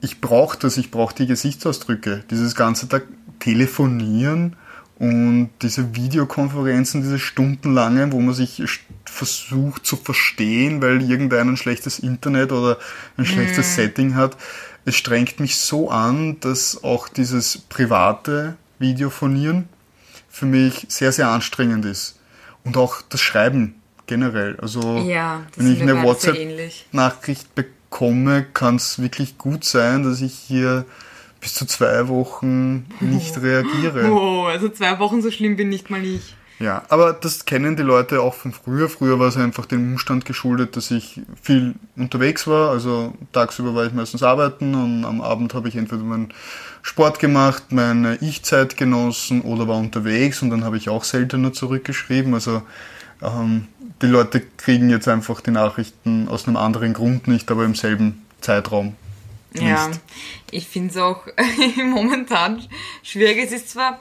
ich brauche das, ich brauche die Gesichtsausdrücke. Dieses ganze Tag telefonieren und diese Videokonferenzen, diese stundenlange, wo man sich versucht zu verstehen, weil irgendein ein schlechtes Internet oder ein schlechtes mm. Setting hat, es strengt mich so an, dass auch dieses private Videofonieren für mich sehr, sehr anstrengend ist. Und auch das Schreiben generell. Also ja, wenn ich eine WhatsApp-Nachricht bekomme, kann es wirklich gut sein, dass ich hier bis zu zwei Wochen nicht reagiere. Oh, also zwei Wochen so schlimm bin nicht mal ich. Ja, aber das kennen die Leute auch von früher. Früher war es einfach dem Umstand geschuldet, dass ich viel unterwegs war. Also tagsüber war ich meistens arbeiten und am Abend habe ich entweder meinen Sport gemacht, meine Ich-Zeit genossen oder war unterwegs und dann habe ich auch seltener zurückgeschrieben. Also ähm, die Leute kriegen jetzt einfach die Nachrichten aus einem anderen Grund nicht, aber im selben Zeitraum. Ja, ich finde es auch momentan schwierig. Es ist zwar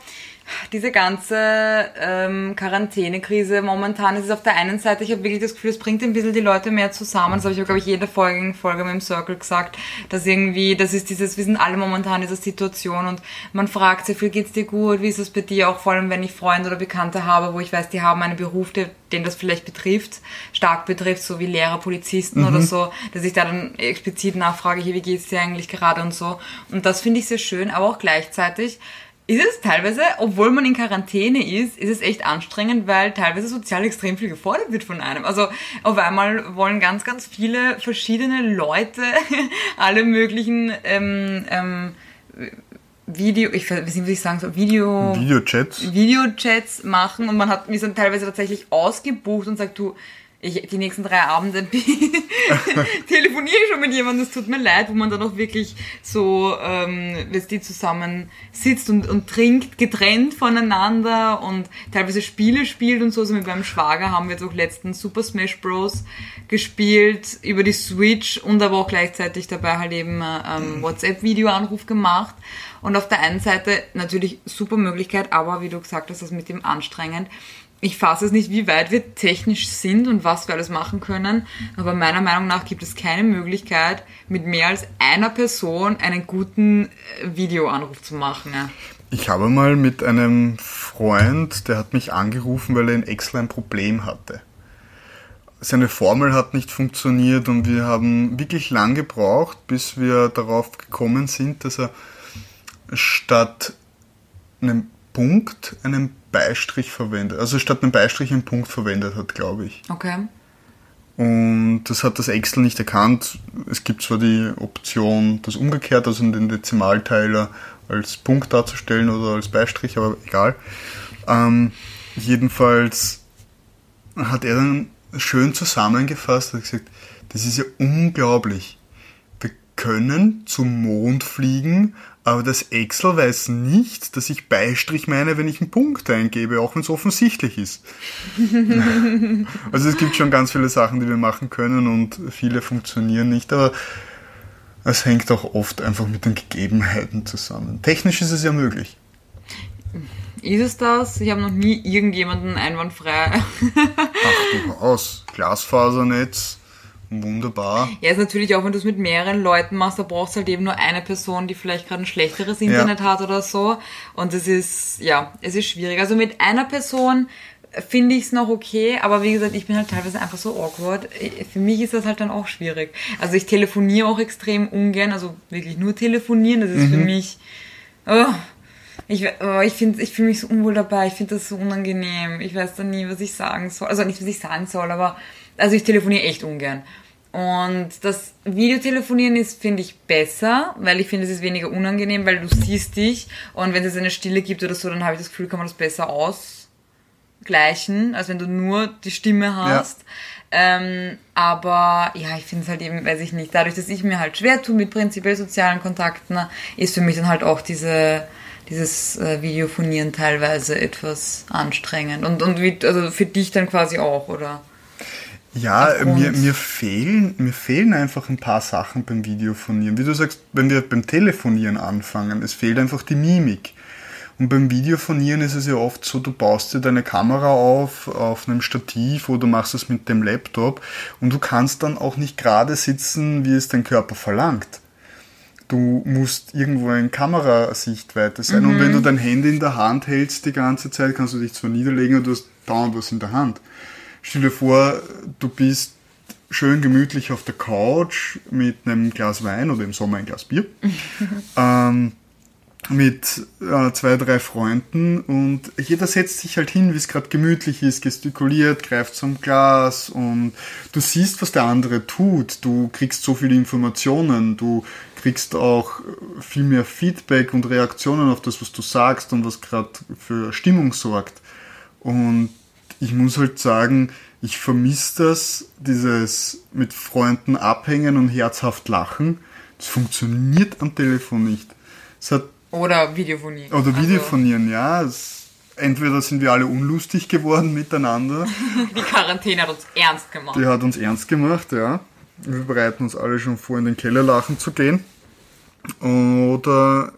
diese ganze ähm, Quarantänekrise momentan ist es auf der einen Seite, ich habe wirklich das Gefühl, es bringt ein bisschen die Leute mehr zusammen. Das habe ich auch, glaube ich, jede Folge, Folge mit dem Circle gesagt, dass irgendwie, das ist dieses, wir sind alle momentan in dieser Situation und man fragt sich, wie geht's dir gut, wie ist es bei dir, auch vor allem, wenn ich Freunde oder Bekannte habe, wo ich weiß, die haben einen Beruf, der, den das vielleicht betrifft, stark betrifft, so wie Lehrer, Polizisten mhm. oder so, dass ich da dann explizit nachfrage, hier, wie geht's dir eigentlich gerade und so. Und das finde ich sehr schön, aber auch gleichzeitig, ist es teilweise, obwohl man in Quarantäne ist, ist es echt anstrengend, weil teilweise sozial extrem viel gefordert wird von einem. Also auf einmal wollen ganz, ganz viele verschiedene Leute alle möglichen ähm, ähm, Video, ich weiß nicht, wie ich sagen soll, Video... Videochats. Videochats machen und man hat mich dann teilweise tatsächlich ausgebucht und sagt, du, ich, die nächsten drei Abende telefoniere ich schon mit jemandem, es tut mir leid, wo man dann auch wirklich so, ähm, dass die zusammen sitzt und, und trinkt, getrennt voneinander und teilweise Spiele spielt und so. Also mit meinem Schwager haben wir jetzt auch letzten Super Smash Bros. gespielt über die Switch und aber auch gleichzeitig dabei halt eben ähm, WhatsApp-Videoanruf gemacht. Und auf der einen Seite natürlich super Möglichkeit, aber wie du gesagt hast, das mit dem anstrengend ich fasse es nicht, wie weit wir technisch sind und was wir alles machen können, aber meiner Meinung nach gibt es keine Möglichkeit, mit mehr als einer Person einen guten äh, Videoanruf zu machen. Ich habe mal mit einem Freund, der hat mich angerufen, weil er in Excel ein Problem hatte. Seine Formel hat nicht funktioniert und wir haben wirklich lang gebraucht, bis wir darauf gekommen sind, dass er statt einem Punkt einen Beistrich verwendet. Also statt einem Beistrich einen Punkt verwendet hat, glaube ich. Okay. Und das hat das Excel nicht erkannt. Es gibt zwar die Option, das umgekehrt, also den Dezimalteiler als Punkt darzustellen oder als Beistrich, aber egal. Ähm, jedenfalls hat er dann schön zusammengefasst und gesagt, das ist ja unglaublich. Wir können zum Mond fliegen aber das Excel weiß nicht, dass ich Beistrich meine, wenn ich einen Punkt eingebe, auch wenn es offensichtlich ist. also es gibt schon ganz viele Sachen, die wir machen können und viele funktionieren nicht, aber es hängt auch oft einfach mit den Gegebenheiten zusammen. Technisch ist es ja möglich. Ist es das? Ich habe noch nie irgendjemanden einwandfrei. Ach, durchaus. Glasfasernetz, Wunderbar. Ja, ist natürlich auch, wenn du es mit mehreren Leuten machst, da brauchst du halt eben nur eine Person, die vielleicht gerade ein schlechteres Internet ja. hat oder so. Und es ist, ja, es ist schwierig. Also mit einer Person finde ich es noch okay, aber wie gesagt, ich bin halt teilweise einfach so awkward. Für mich ist das halt dann auch schwierig. Also ich telefoniere auch extrem ungern, also wirklich nur telefonieren, das ist mhm. für mich, oh, ich, oh, ich finde, ich fühle mich so unwohl dabei, ich finde das so unangenehm. Ich weiß dann nie, was ich sagen soll. Also nicht, was ich sagen soll, aber also ich telefoniere echt ungern. Und das Videotelefonieren ist, finde ich, besser, weil ich finde, es ist weniger unangenehm, weil du siehst dich und wenn es eine Stille gibt oder so, dann habe ich das Gefühl, kann man das besser ausgleichen, als wenn du nur die Stimme hast. Ja. Ähm, aber ja, ich finde es halt eben, weiß ich nicht, dadurch, dass ich mir halt schwer tue mit prinzipiell sozialen Kontakten, ist für mich dann halt auch diese dieses äh, Videofonieren teilweise etwas anstrengend. Und, und wie, also für dich dann quasi auch, oder? Ja, mir, mir, fehlen, mir fehlen einfach ein paar Sachen beim Videofonieren. Wie du sagst, wenn wir beim Telefonieren anfangen, es fehlt einfach die Mimik. Und beim Videofonieren ist es ja oft so, du baust dir deine Kamera auf, auf einem Stativ oder machst es mit dem Laptop und du kannst dann auch nicht gerade sitzen, wie es dein Körper verlangt. Du musst irgendwo in Kamerasichtweite sein und wenn du dein Handy in der Hand hältst die ganze Zeit, kannst du dich zwar niederlegen und du hast dauernd was in der Hand. Stell dir vor, du bist schön gemütlich auf der Couch mit einem Glas Wein oder im Sommer ein Glas Bier. ähm, mit äh, zwei, drei Freunden und jeder setzt sich halt hin, wie es gerade gemütlich ist, gestikuliert, greift zum Glas und du siehst, was der andere tut. Du kriegst so viele Informationen, du kriegst auch viel mehr Feedback und Reaktionen auf das, was du sagst und was gerade für Stimmung sorgt. Und ich muss halt sagen, ich vermisse das, dieses mit Freunden abhängen und herzhaft lachen. Das funktioniert am Telefon nicht. Oder Videophonie. oder Also, Videofonieren, ja. Es, entweder sind wir alle unlustig geworden miteinander, die Quarantäne hat uns ernst gemacht. die hat uns ernst gemacht, ja. Wir bereiten uns alle schon vor, in den Keller lachen zu gehen. Oder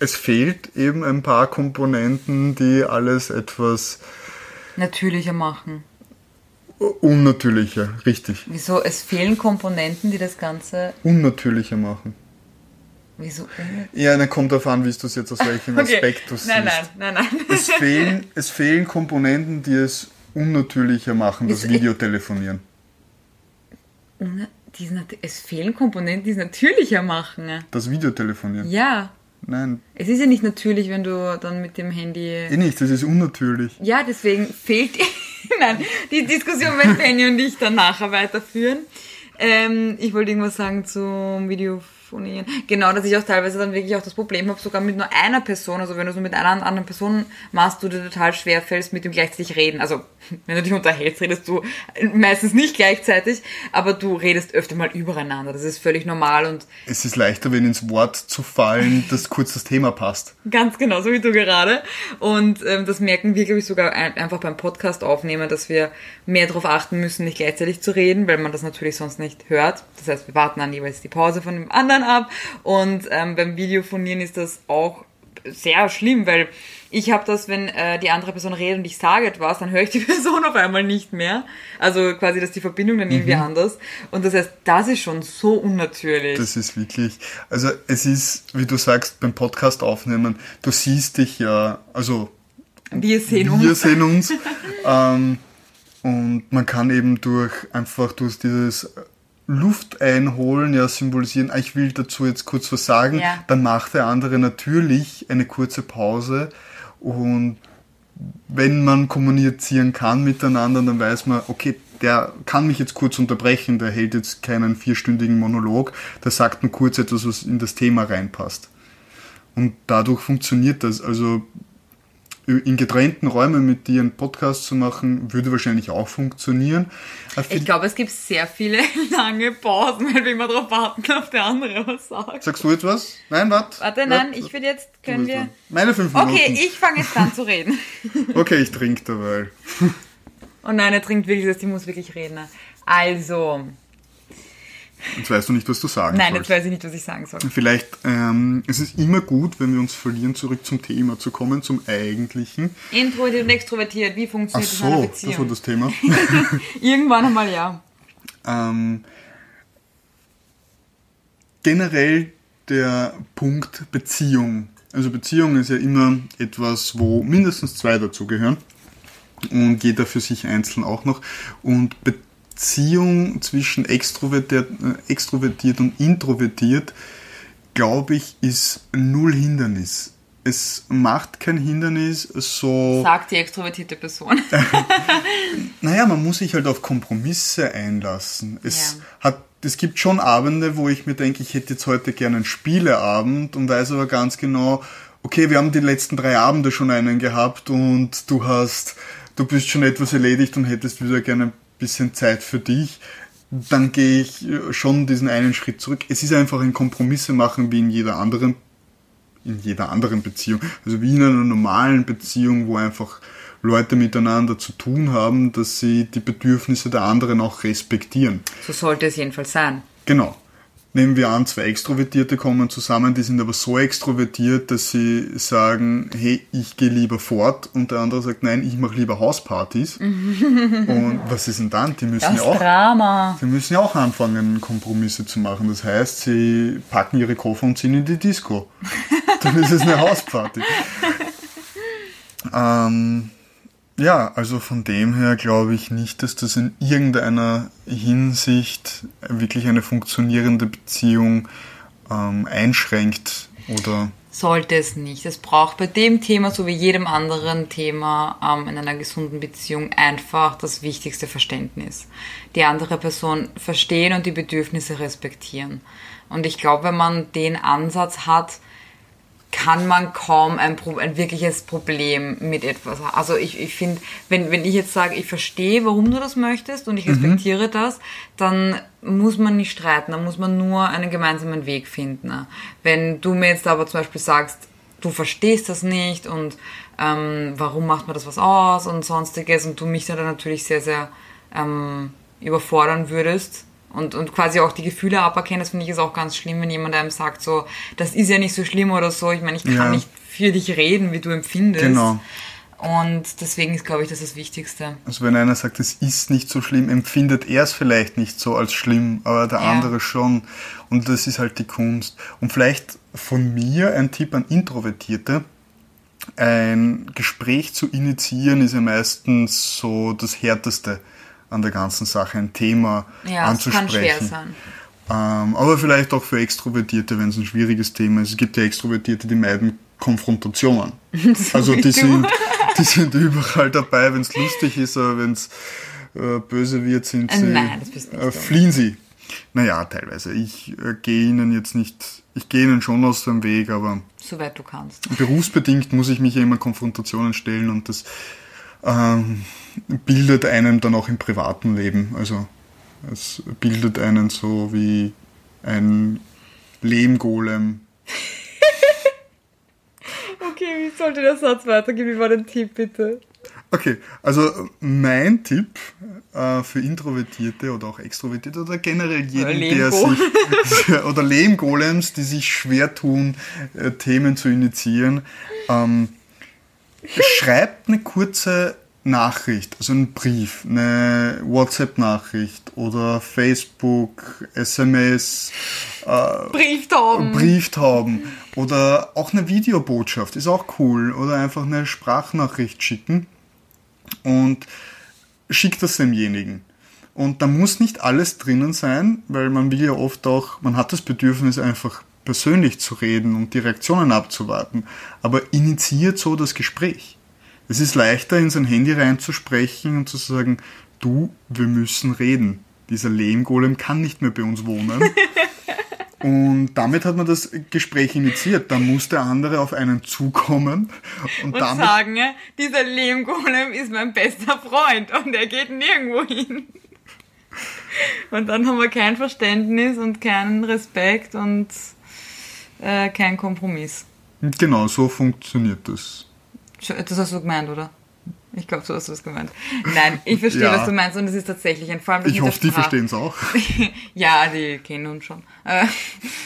es fehlt eben ein paar Komponenten, die alles etwas Natürlicher machen. unnatürlicher, richtig, Wieso? Es fehlen Komponenten, die das Ganze. unnatürlicher machen. Wieso? Ja, dann kommt darauf an, wie du es jetzt aus welchem Aspekt du siehst. Nein, nein, nein, nein. Es fehlen, es fehlen Komponenten, die es unnatürlicher machen, das? Videotelefonieren. Es fehlen Komponenten, die es natürlicher machen. Das Videotelefonieren. Ja. Nein, Es ist ja nicht natürlich, wenn du dann mit dem Handy. eh nicht, das ist unnatürlich. Ja, deswegen fehlt. Nein, die Diskussion werden Penny und ich dann nachher weiterführen. Ähm, ich wollte irgendwas sagen zum Videofonieren. Genau, dass ich auch teilweise dann wirklich auch das Problem habe, sogar mit nur einer Person, also wenn du so mit einer anderen Person machst, du dir total schwer fällst, mit dem gleichzeitig reden. Also, wenn du dich unterhältst, redest du meistens nicht gleichzeitig, aber du redest öfter mal übereinander. Das ist völlig normal und Es ist leichter, wenn ins Wort zu fallen, dass kurz das Thema passt. Ganz genau, so wie du gerade. Und ähm, das merken wir, glaube ich, sogar ein, einfach beim Podcast aufnehmen, dass wir mehr darauf achten müssen, nicht gleichzeitig zu reden, weil man das natürlich sonst nicht hört. Das heißt, wir warten dann jeweils die Pause von dem anderen ab. Und ähm, beim Videofonieren ist das auch sehr schlimm, weil ich habe das, wenn äh, die andere Person redet und ich sage etwas, dann höre ich die Person auf einmal nicht mehr. Also quasi, dass die Verbindung dann irgendwie anders. Und das heißt, das ist schon so unnatürlich. Das ist wirklich, also es ist, wie du sagst, beim Podcast aufnehmen, du siehst dich ja, also wir sehen uns. wir sehen uns. ähm, und man kann eben durch einfach durch dieses Luft einholen, ja, symbolisieren, ah, ich will dazu jetzt kurz was sagen, Ja. dann macht der andere natürlich eine kurze Pause und wenn man kommunizieren kann miteinander, dann weiß man, okay, der kann mich jetzt kurz unterbrechen, der hält jetzt keinen vierstündigen Monolog, der sagt nur kurz etwas, was in das Thema reinpasst. Und dadurch funktioniert das. Also in getrennten Räumen mit dir einen Podcast zu machen, würde wahrscheinlich auch funktionieren. Aber Ich glaube, es gibt sehr viele lange Pausen, weil wir immer darauf warten, ob der andere was sagt. Sagst du jetzt was? Nein, warte. Warte, nein, ich würde jetzt, können wir... Meine fünf Minuten. Okay, ich fange jetzt an zu reden. Okay, ich trinke dabei. Oh nein, er trinkt wirklich, das, die muss wirklich reden. Also, Jetzt weißt du nicht, was du sagen nein, sollst. jetzt weiß ich nicht, was ich sagen soll. Vielleicht, ähm, es ist immer gut, wenn wir uns verlieren, zurück zum Thema zu kommen, zum Eigentlichen. Introvertiert und extrovertiert, wie Ach funktioniert das in einer so, das Beziehung? war das Thema. Irgendwann einmal ja. ähm, generell der Punkt Beziehung. Also Beziehung ist ja immer etwas, wo mindestens zwei dazugehören und jeder für sich einzeln auch noch. Und Beziehung zwischen extrovertiert, äh, extrovertiert und introvertiert, glaube ich, ist null Hindernis. Es macht kein Hindernis, so... Sagt die extrovertierte Person. Naja, man muss sich halt auf Kompromisse einlassen. Es, Ja. hat, es gibt schon Abende, wo ich mir denke, ich hätte jetzt heute gerne einen Spieleabend und weiß aber ganz genau, okay, wir haben die letzten drei Abende schon einen gehabt und du hast, du bist schon etwas erledigt und hättest wieder gerne ein bisschen Zeit für dich. Dann gehe ich äh, schon diesen einen Schritt zurück. Es ist einfach ein Kompromisse machen wie in jeder anderen in jeder anderen Beziehung. Also wie in einer normalen Beziehung, wo einfach Leute miteinander zu tun haben, dass sie die Bedürfnisse der anderen auch respektieren. So sollte es jedenfalls sein. Genau. Nehmen wir an, zwei Extrovertierte kommen zusammen, die sind aber so extrovertiert, dass sie sagen, hey, ich gehe lieber fort und der andere sagt, nein, ich mache lieber Hauspartys. und was ist denn dann? Die müssen Das ja auch Drama. Sie müssen ja auch anfangen, Kompromisse zu machen. Das heißt, sie packen ihre Koffer und ziehen in die Disco. Dann ist es eine Hausparty. ähm, ja, also von dem her glaube ich nicht, dass das in irgendeiner Hinsicht wirklich eine funktionierende Beziehung ähm, einschränkt oder Sollte es nicht. Es braucht bei dem Thema, so wie jedem anderen Thema ähm, in einer gesunden Beziehung, einfach das wichtigste Verständnis. Die andere Person verstehen und die Bedürfnisse respektieren. Und ich glaube, wenn man den Ansatz hat, kann man kaum ein, ein wirkliches Problem mit etwas haben. Also ich, ich finde, wenn, wenn ich jetzt sage, ich verstehe, warum du das möchtest und ich respektiere das, dann muss man nicht streiten, dann muss man nur einen gemeinsamen Weg finden. Wenn du mir jetzt aber zum Beispiel sagst, du verstehst das nicht und ähm, warum macht man das was aus und sonstiges und du mich dann natürlich sehr, sehr ähm, überfordern würdest, und, und quasi auch die Gefühle aberkennen, das finde ich ist auch ganz schlimm, wenn jemand einem sagt, so, das ist ja nicht so schlimm oder so. Ich meine, ich kann Ja. nicht für dich reden, wie du empfindest. Genau. Und deswegen ist, glaube ich, das das Wichtigste. Also wenn einer sagt, es ist nicht so schlimm, empfindet er es vielleicht nicht so als schlimm, aber der Ja. andere schon. Und das ist halt die Kunst. Und vielleicht von mir ein Tipp an Introvertierte. Ein Gespräch zu initiieren ist ja meistens so das Härteste an der ganzen Sache, ein Thema Ja, es kann anzusprechen. schwer sein. Ähm, aber vielleicht auch für Extrovertierte, wenn es ein schwieriges Thema ist. Es gibt ja Extrovertierte, die meiden Konfrontationen. also wie die sind, die sind überall dabei, wenn es lustig ist, aber wenn es äh, böse wird, sind sie, nein, das bist nicht äh, fliehen sie. Naja, teilweise. Ich äh, gehe ihnen jetzt nicht, ich gehe ihnen schon aus dem Weg, aber Soweit du kannst. berufsbedingt muss ich mich ja immer Konfrontationen stellen und das ähm, bildet einen dann auch im privaten Leben. Also es bildet einen so wie ein Lehmgolem. Okay, wie sollte der Satz weitergehen? Wie war dein Tipp, bitte? Okay, also mein Tipp äh, für Introvertierte oder auch Extrovertierte oder generell jeden, der sich oder Lehmgolems, die sich schwer tun, äh, Themen zu initiieren, ähm, schreibt eine kurze Nachricht, also einen Brief, eine WhatsApp-Nachricht oder Facebook, SMS, Brieftauben. Brieftauben oder auch eine Videobotschaft ist auch cool oder einfach eine Sprachnachricht schicken und schickt das demjenigen. Und da muss nicht alles drinnen sein, weil man will ja oft auch, man hat das Bedürfnis einfach persönlich zu reden und die Reaktionen abzuwarten, aber initiiert so das Gespräch. Es ist leichter, in sein Handy reinzusprechen und zu sagen, du, wir müssen reden. Dieser Lehmgolem kann nicht mehr bei uns wohnen. Und damit hat man das Gespräch initiiert. Da muss der andere auf einen zukommen und, und damit sagen, dieser Lehmgolem ist mein bester Freund und er geht nirgendwo hin. Und dann haben wir kein Verständnis und keinen Respekt und äh, kein Kompromiss. genau so funktioniert das. Das hast du gemeint, oder? Ich glaube, so hast du es gemeint. Nein, ich verstehe, Ja. was du meinst und es ist tatsächlich ein vor allem Ich hoffe, die verstehen es auch. ja, die kennen uns schon. Äh,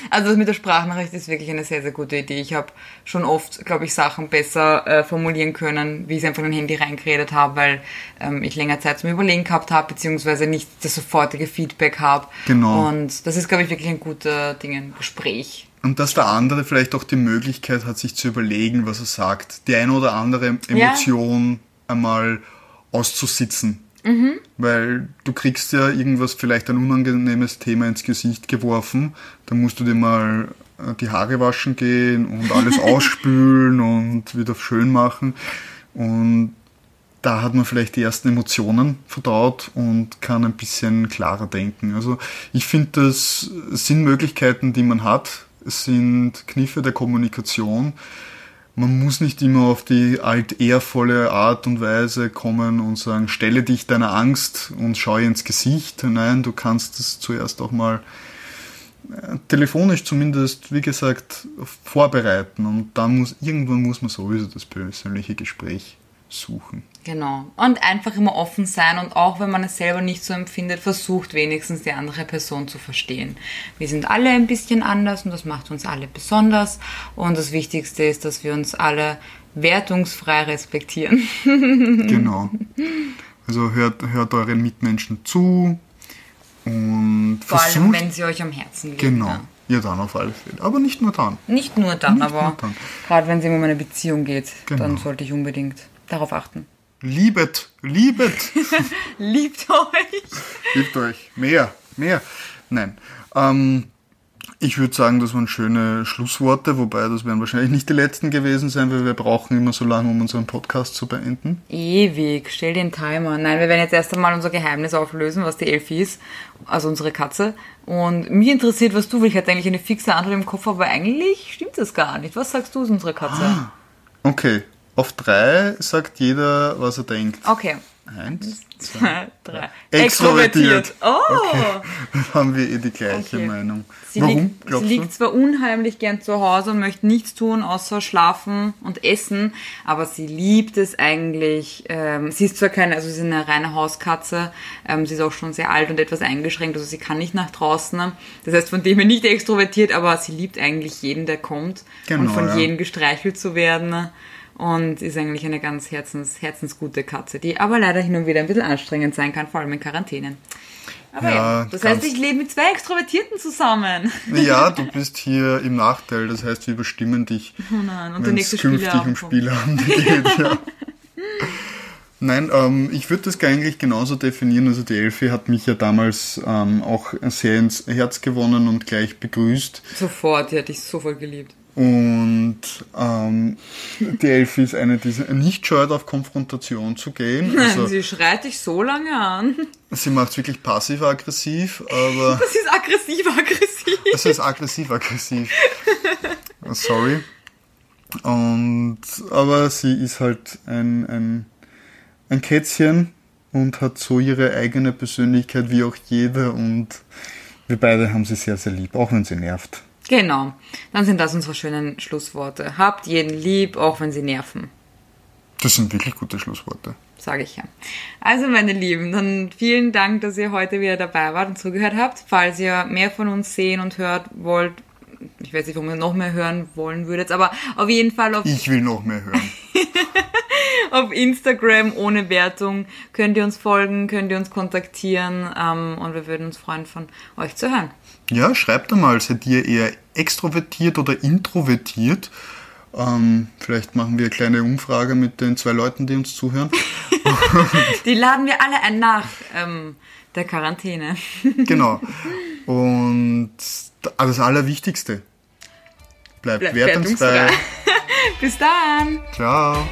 Also das mit der Sprachnachricht ist wirklich eine sehr, sehr gute Idee. Ich habe schon oft, glaube ich, Sachen besser äh, formulieren können, wie ich es einfach in ein Handy reingeredet habe, weil ähm, ich länger Zeit zum Überlegen gehabt habe, beziehungsweise nicht das sofortige Feedback habe. Genau. Und das ist, glaube ich, wirklich ein guter Ding, ein Gespräch. Und dass der andere vielleicht auch die Möglichkeit hat, sich zu überlegen, was er sagt. Die eine oder andere Emotion einmal auszusitzen. Weil du kriegst ja irgendwas, vielleicht ein unangenehmes Thema ins Gesicht geworfen. Dann musst du dir mal äh, die Haare waschen gehen und alles ausspülen und wieder schön machen. Und da hat man vielleicht die ersten Emotionen verdaut und kann ein bisschen klarer denken. Also ich finde, das sind Möglichkeiten, die man hat. Sind Kniffe der Kommunikation. Man muss nicht immer auf die altehrvolle Art und Weise kommen und sagen, stelle dich deiner Angst und schau ihr ins Gesicht. Nein, du kannst es zuerst auch mal äh, telefonisch zumindest, wie gesagt, vorbereiten. Und dann muss, irgendwann muss man sowieso das persönliche Gespräch suchen. Genau. Und einfach immer offen sein und auch wenn man es selber nicht so empfindet, versucht wenigstens die andere Person zu verstehen. Wir sind alle ein bisschen anders und das macht uns alle besonders. Und das Wichtigste ist, dass wir uns alle wertungsfrei respektieren. Genau. Also hört, hört euren Mitmenschen zu und Vor allem, versucht. wenn sie euch am Herzen liegen. Genau. Ja. Ja, dann auf alle Fälle. Aber nicht nur dann. Nicht nur dann, Nicht aber gerade wenn es um eine Beziehung geht, Genau. dann sollte ich unbedingt darauf achten. Liebet, liebet, Liebt euch! liebt euch. Mehr, mehr. Nein. Ähm, ich würde sagen, das waren schöne Schlussworte, wobei das werden wahrscheinlich nicht die letzten gewesen sein, weil wir brauchen immer so lange, um unseren Podcast zu beenden. Ewig, stell den Timer. Nein, wir werden jetzt erst einmal unser Geheimnis auflösen, was die Elfie ist, also unsere Katze. Und mich interessiert, was du willst. Ich hatte eigentlich eine fixe Antwort im Kopf, aber eigentlich stimmt das gar nicht. Was sagst du, ist unsere Katze? Okay, auf drei sagt jeder, was er denkt. Okay. Eins, zwei, drei. Extrovertiert. Oh! Dann haben wir eh die gleiche Okay. Meinung. Sie, Warum, liegt, sie liegt zwar unheimlich gern zu Hause und möchte nichts tun, außer schlafen und essen, aber sie liebt es eigentlich. Ähm, sie ist zwar keine, also sie ist eine reine Hauskatze, ähm, sie ist auch schon sehr alt und etwas eingeschränkt, also sie kann nicht nach draußen. Das heißt, von dem her nicht extrovertiert, aber sie liebt eigentlich jeden, der kommt und Genau, von ja. jedem gestreichelt zu werden. Und ist eigentlich eine ganz herzens, herzensgute Katze, die aber leider hin und wieder ein bisschen anstrengend sein kann, vor allem in Quarantänen. Aber ja, Ja, das heißt, ich lebe mit zwei Extrovertierten zusammen. Ja, du bist hier im Nachteil, das heißt, wir überstimmen dich, Oh nein, und wenn es künftig um kommt. Spieleabende geht. Ja. Nein, ähm, ich würde das eigentlich genauso definieren. Also die Elfie hat mich ja damals ähm, auch sehr ins Herz gewonnen und gleich begrüßt. Sofort, die hätte ich sofort geliebt. Und ähm, die Elfie ist eine, die nicht scheut, auf Konfrontation zu gehen. Nein, Also sie schreit dich so lange an. sie macht es wirklich passiv-aggressiv, aber Das ist aggressiv-aggressiv. es ist aggressiv-aggressiv. Sorry. Und aber sie ist halt ein, ein, ein Kätzchen und hat so ihre eigene Persönlichkeit wie auch jeder und wir beide haben sie sehr, sehr lieb, auch wenn sie nervt. Genau. Dann sind das unsere schönen Schlussworte. Habt jeden lieb, auch wenn sie nerven. Das sind wirklich gute Schlussworte. Sage ich ja. Also, meine Lieben, dann vielen Dank, dass ihr heute wieder dabei wart und zugehört habt. Falls ihr mehr von uns sehen und hört wollt, ich weiß nicht, ob ihr noch mehr hören wollen würdet, aber auf jeden Fall auf Ich will noch mehr hören. auf Instagram ohne Wertung könnt ihr uns folgen, könnt ihr uns kontaktieren ähm, und wir würden uns freuen, von euch zu hören. Ja, schreibt einmal, seid ihr eher extrovertiert oder introvertiert? Ähm, vielleicht machen wir eine kleine Umfrage mit den zwei Leuten, die uns zuhören. Die laden wir alle ein nach ähm, der Quarantäne. Genau. Und das Allerwichtigste. Bleibt wertungsfrei. wertungsfrei. Bis dann! Ciao.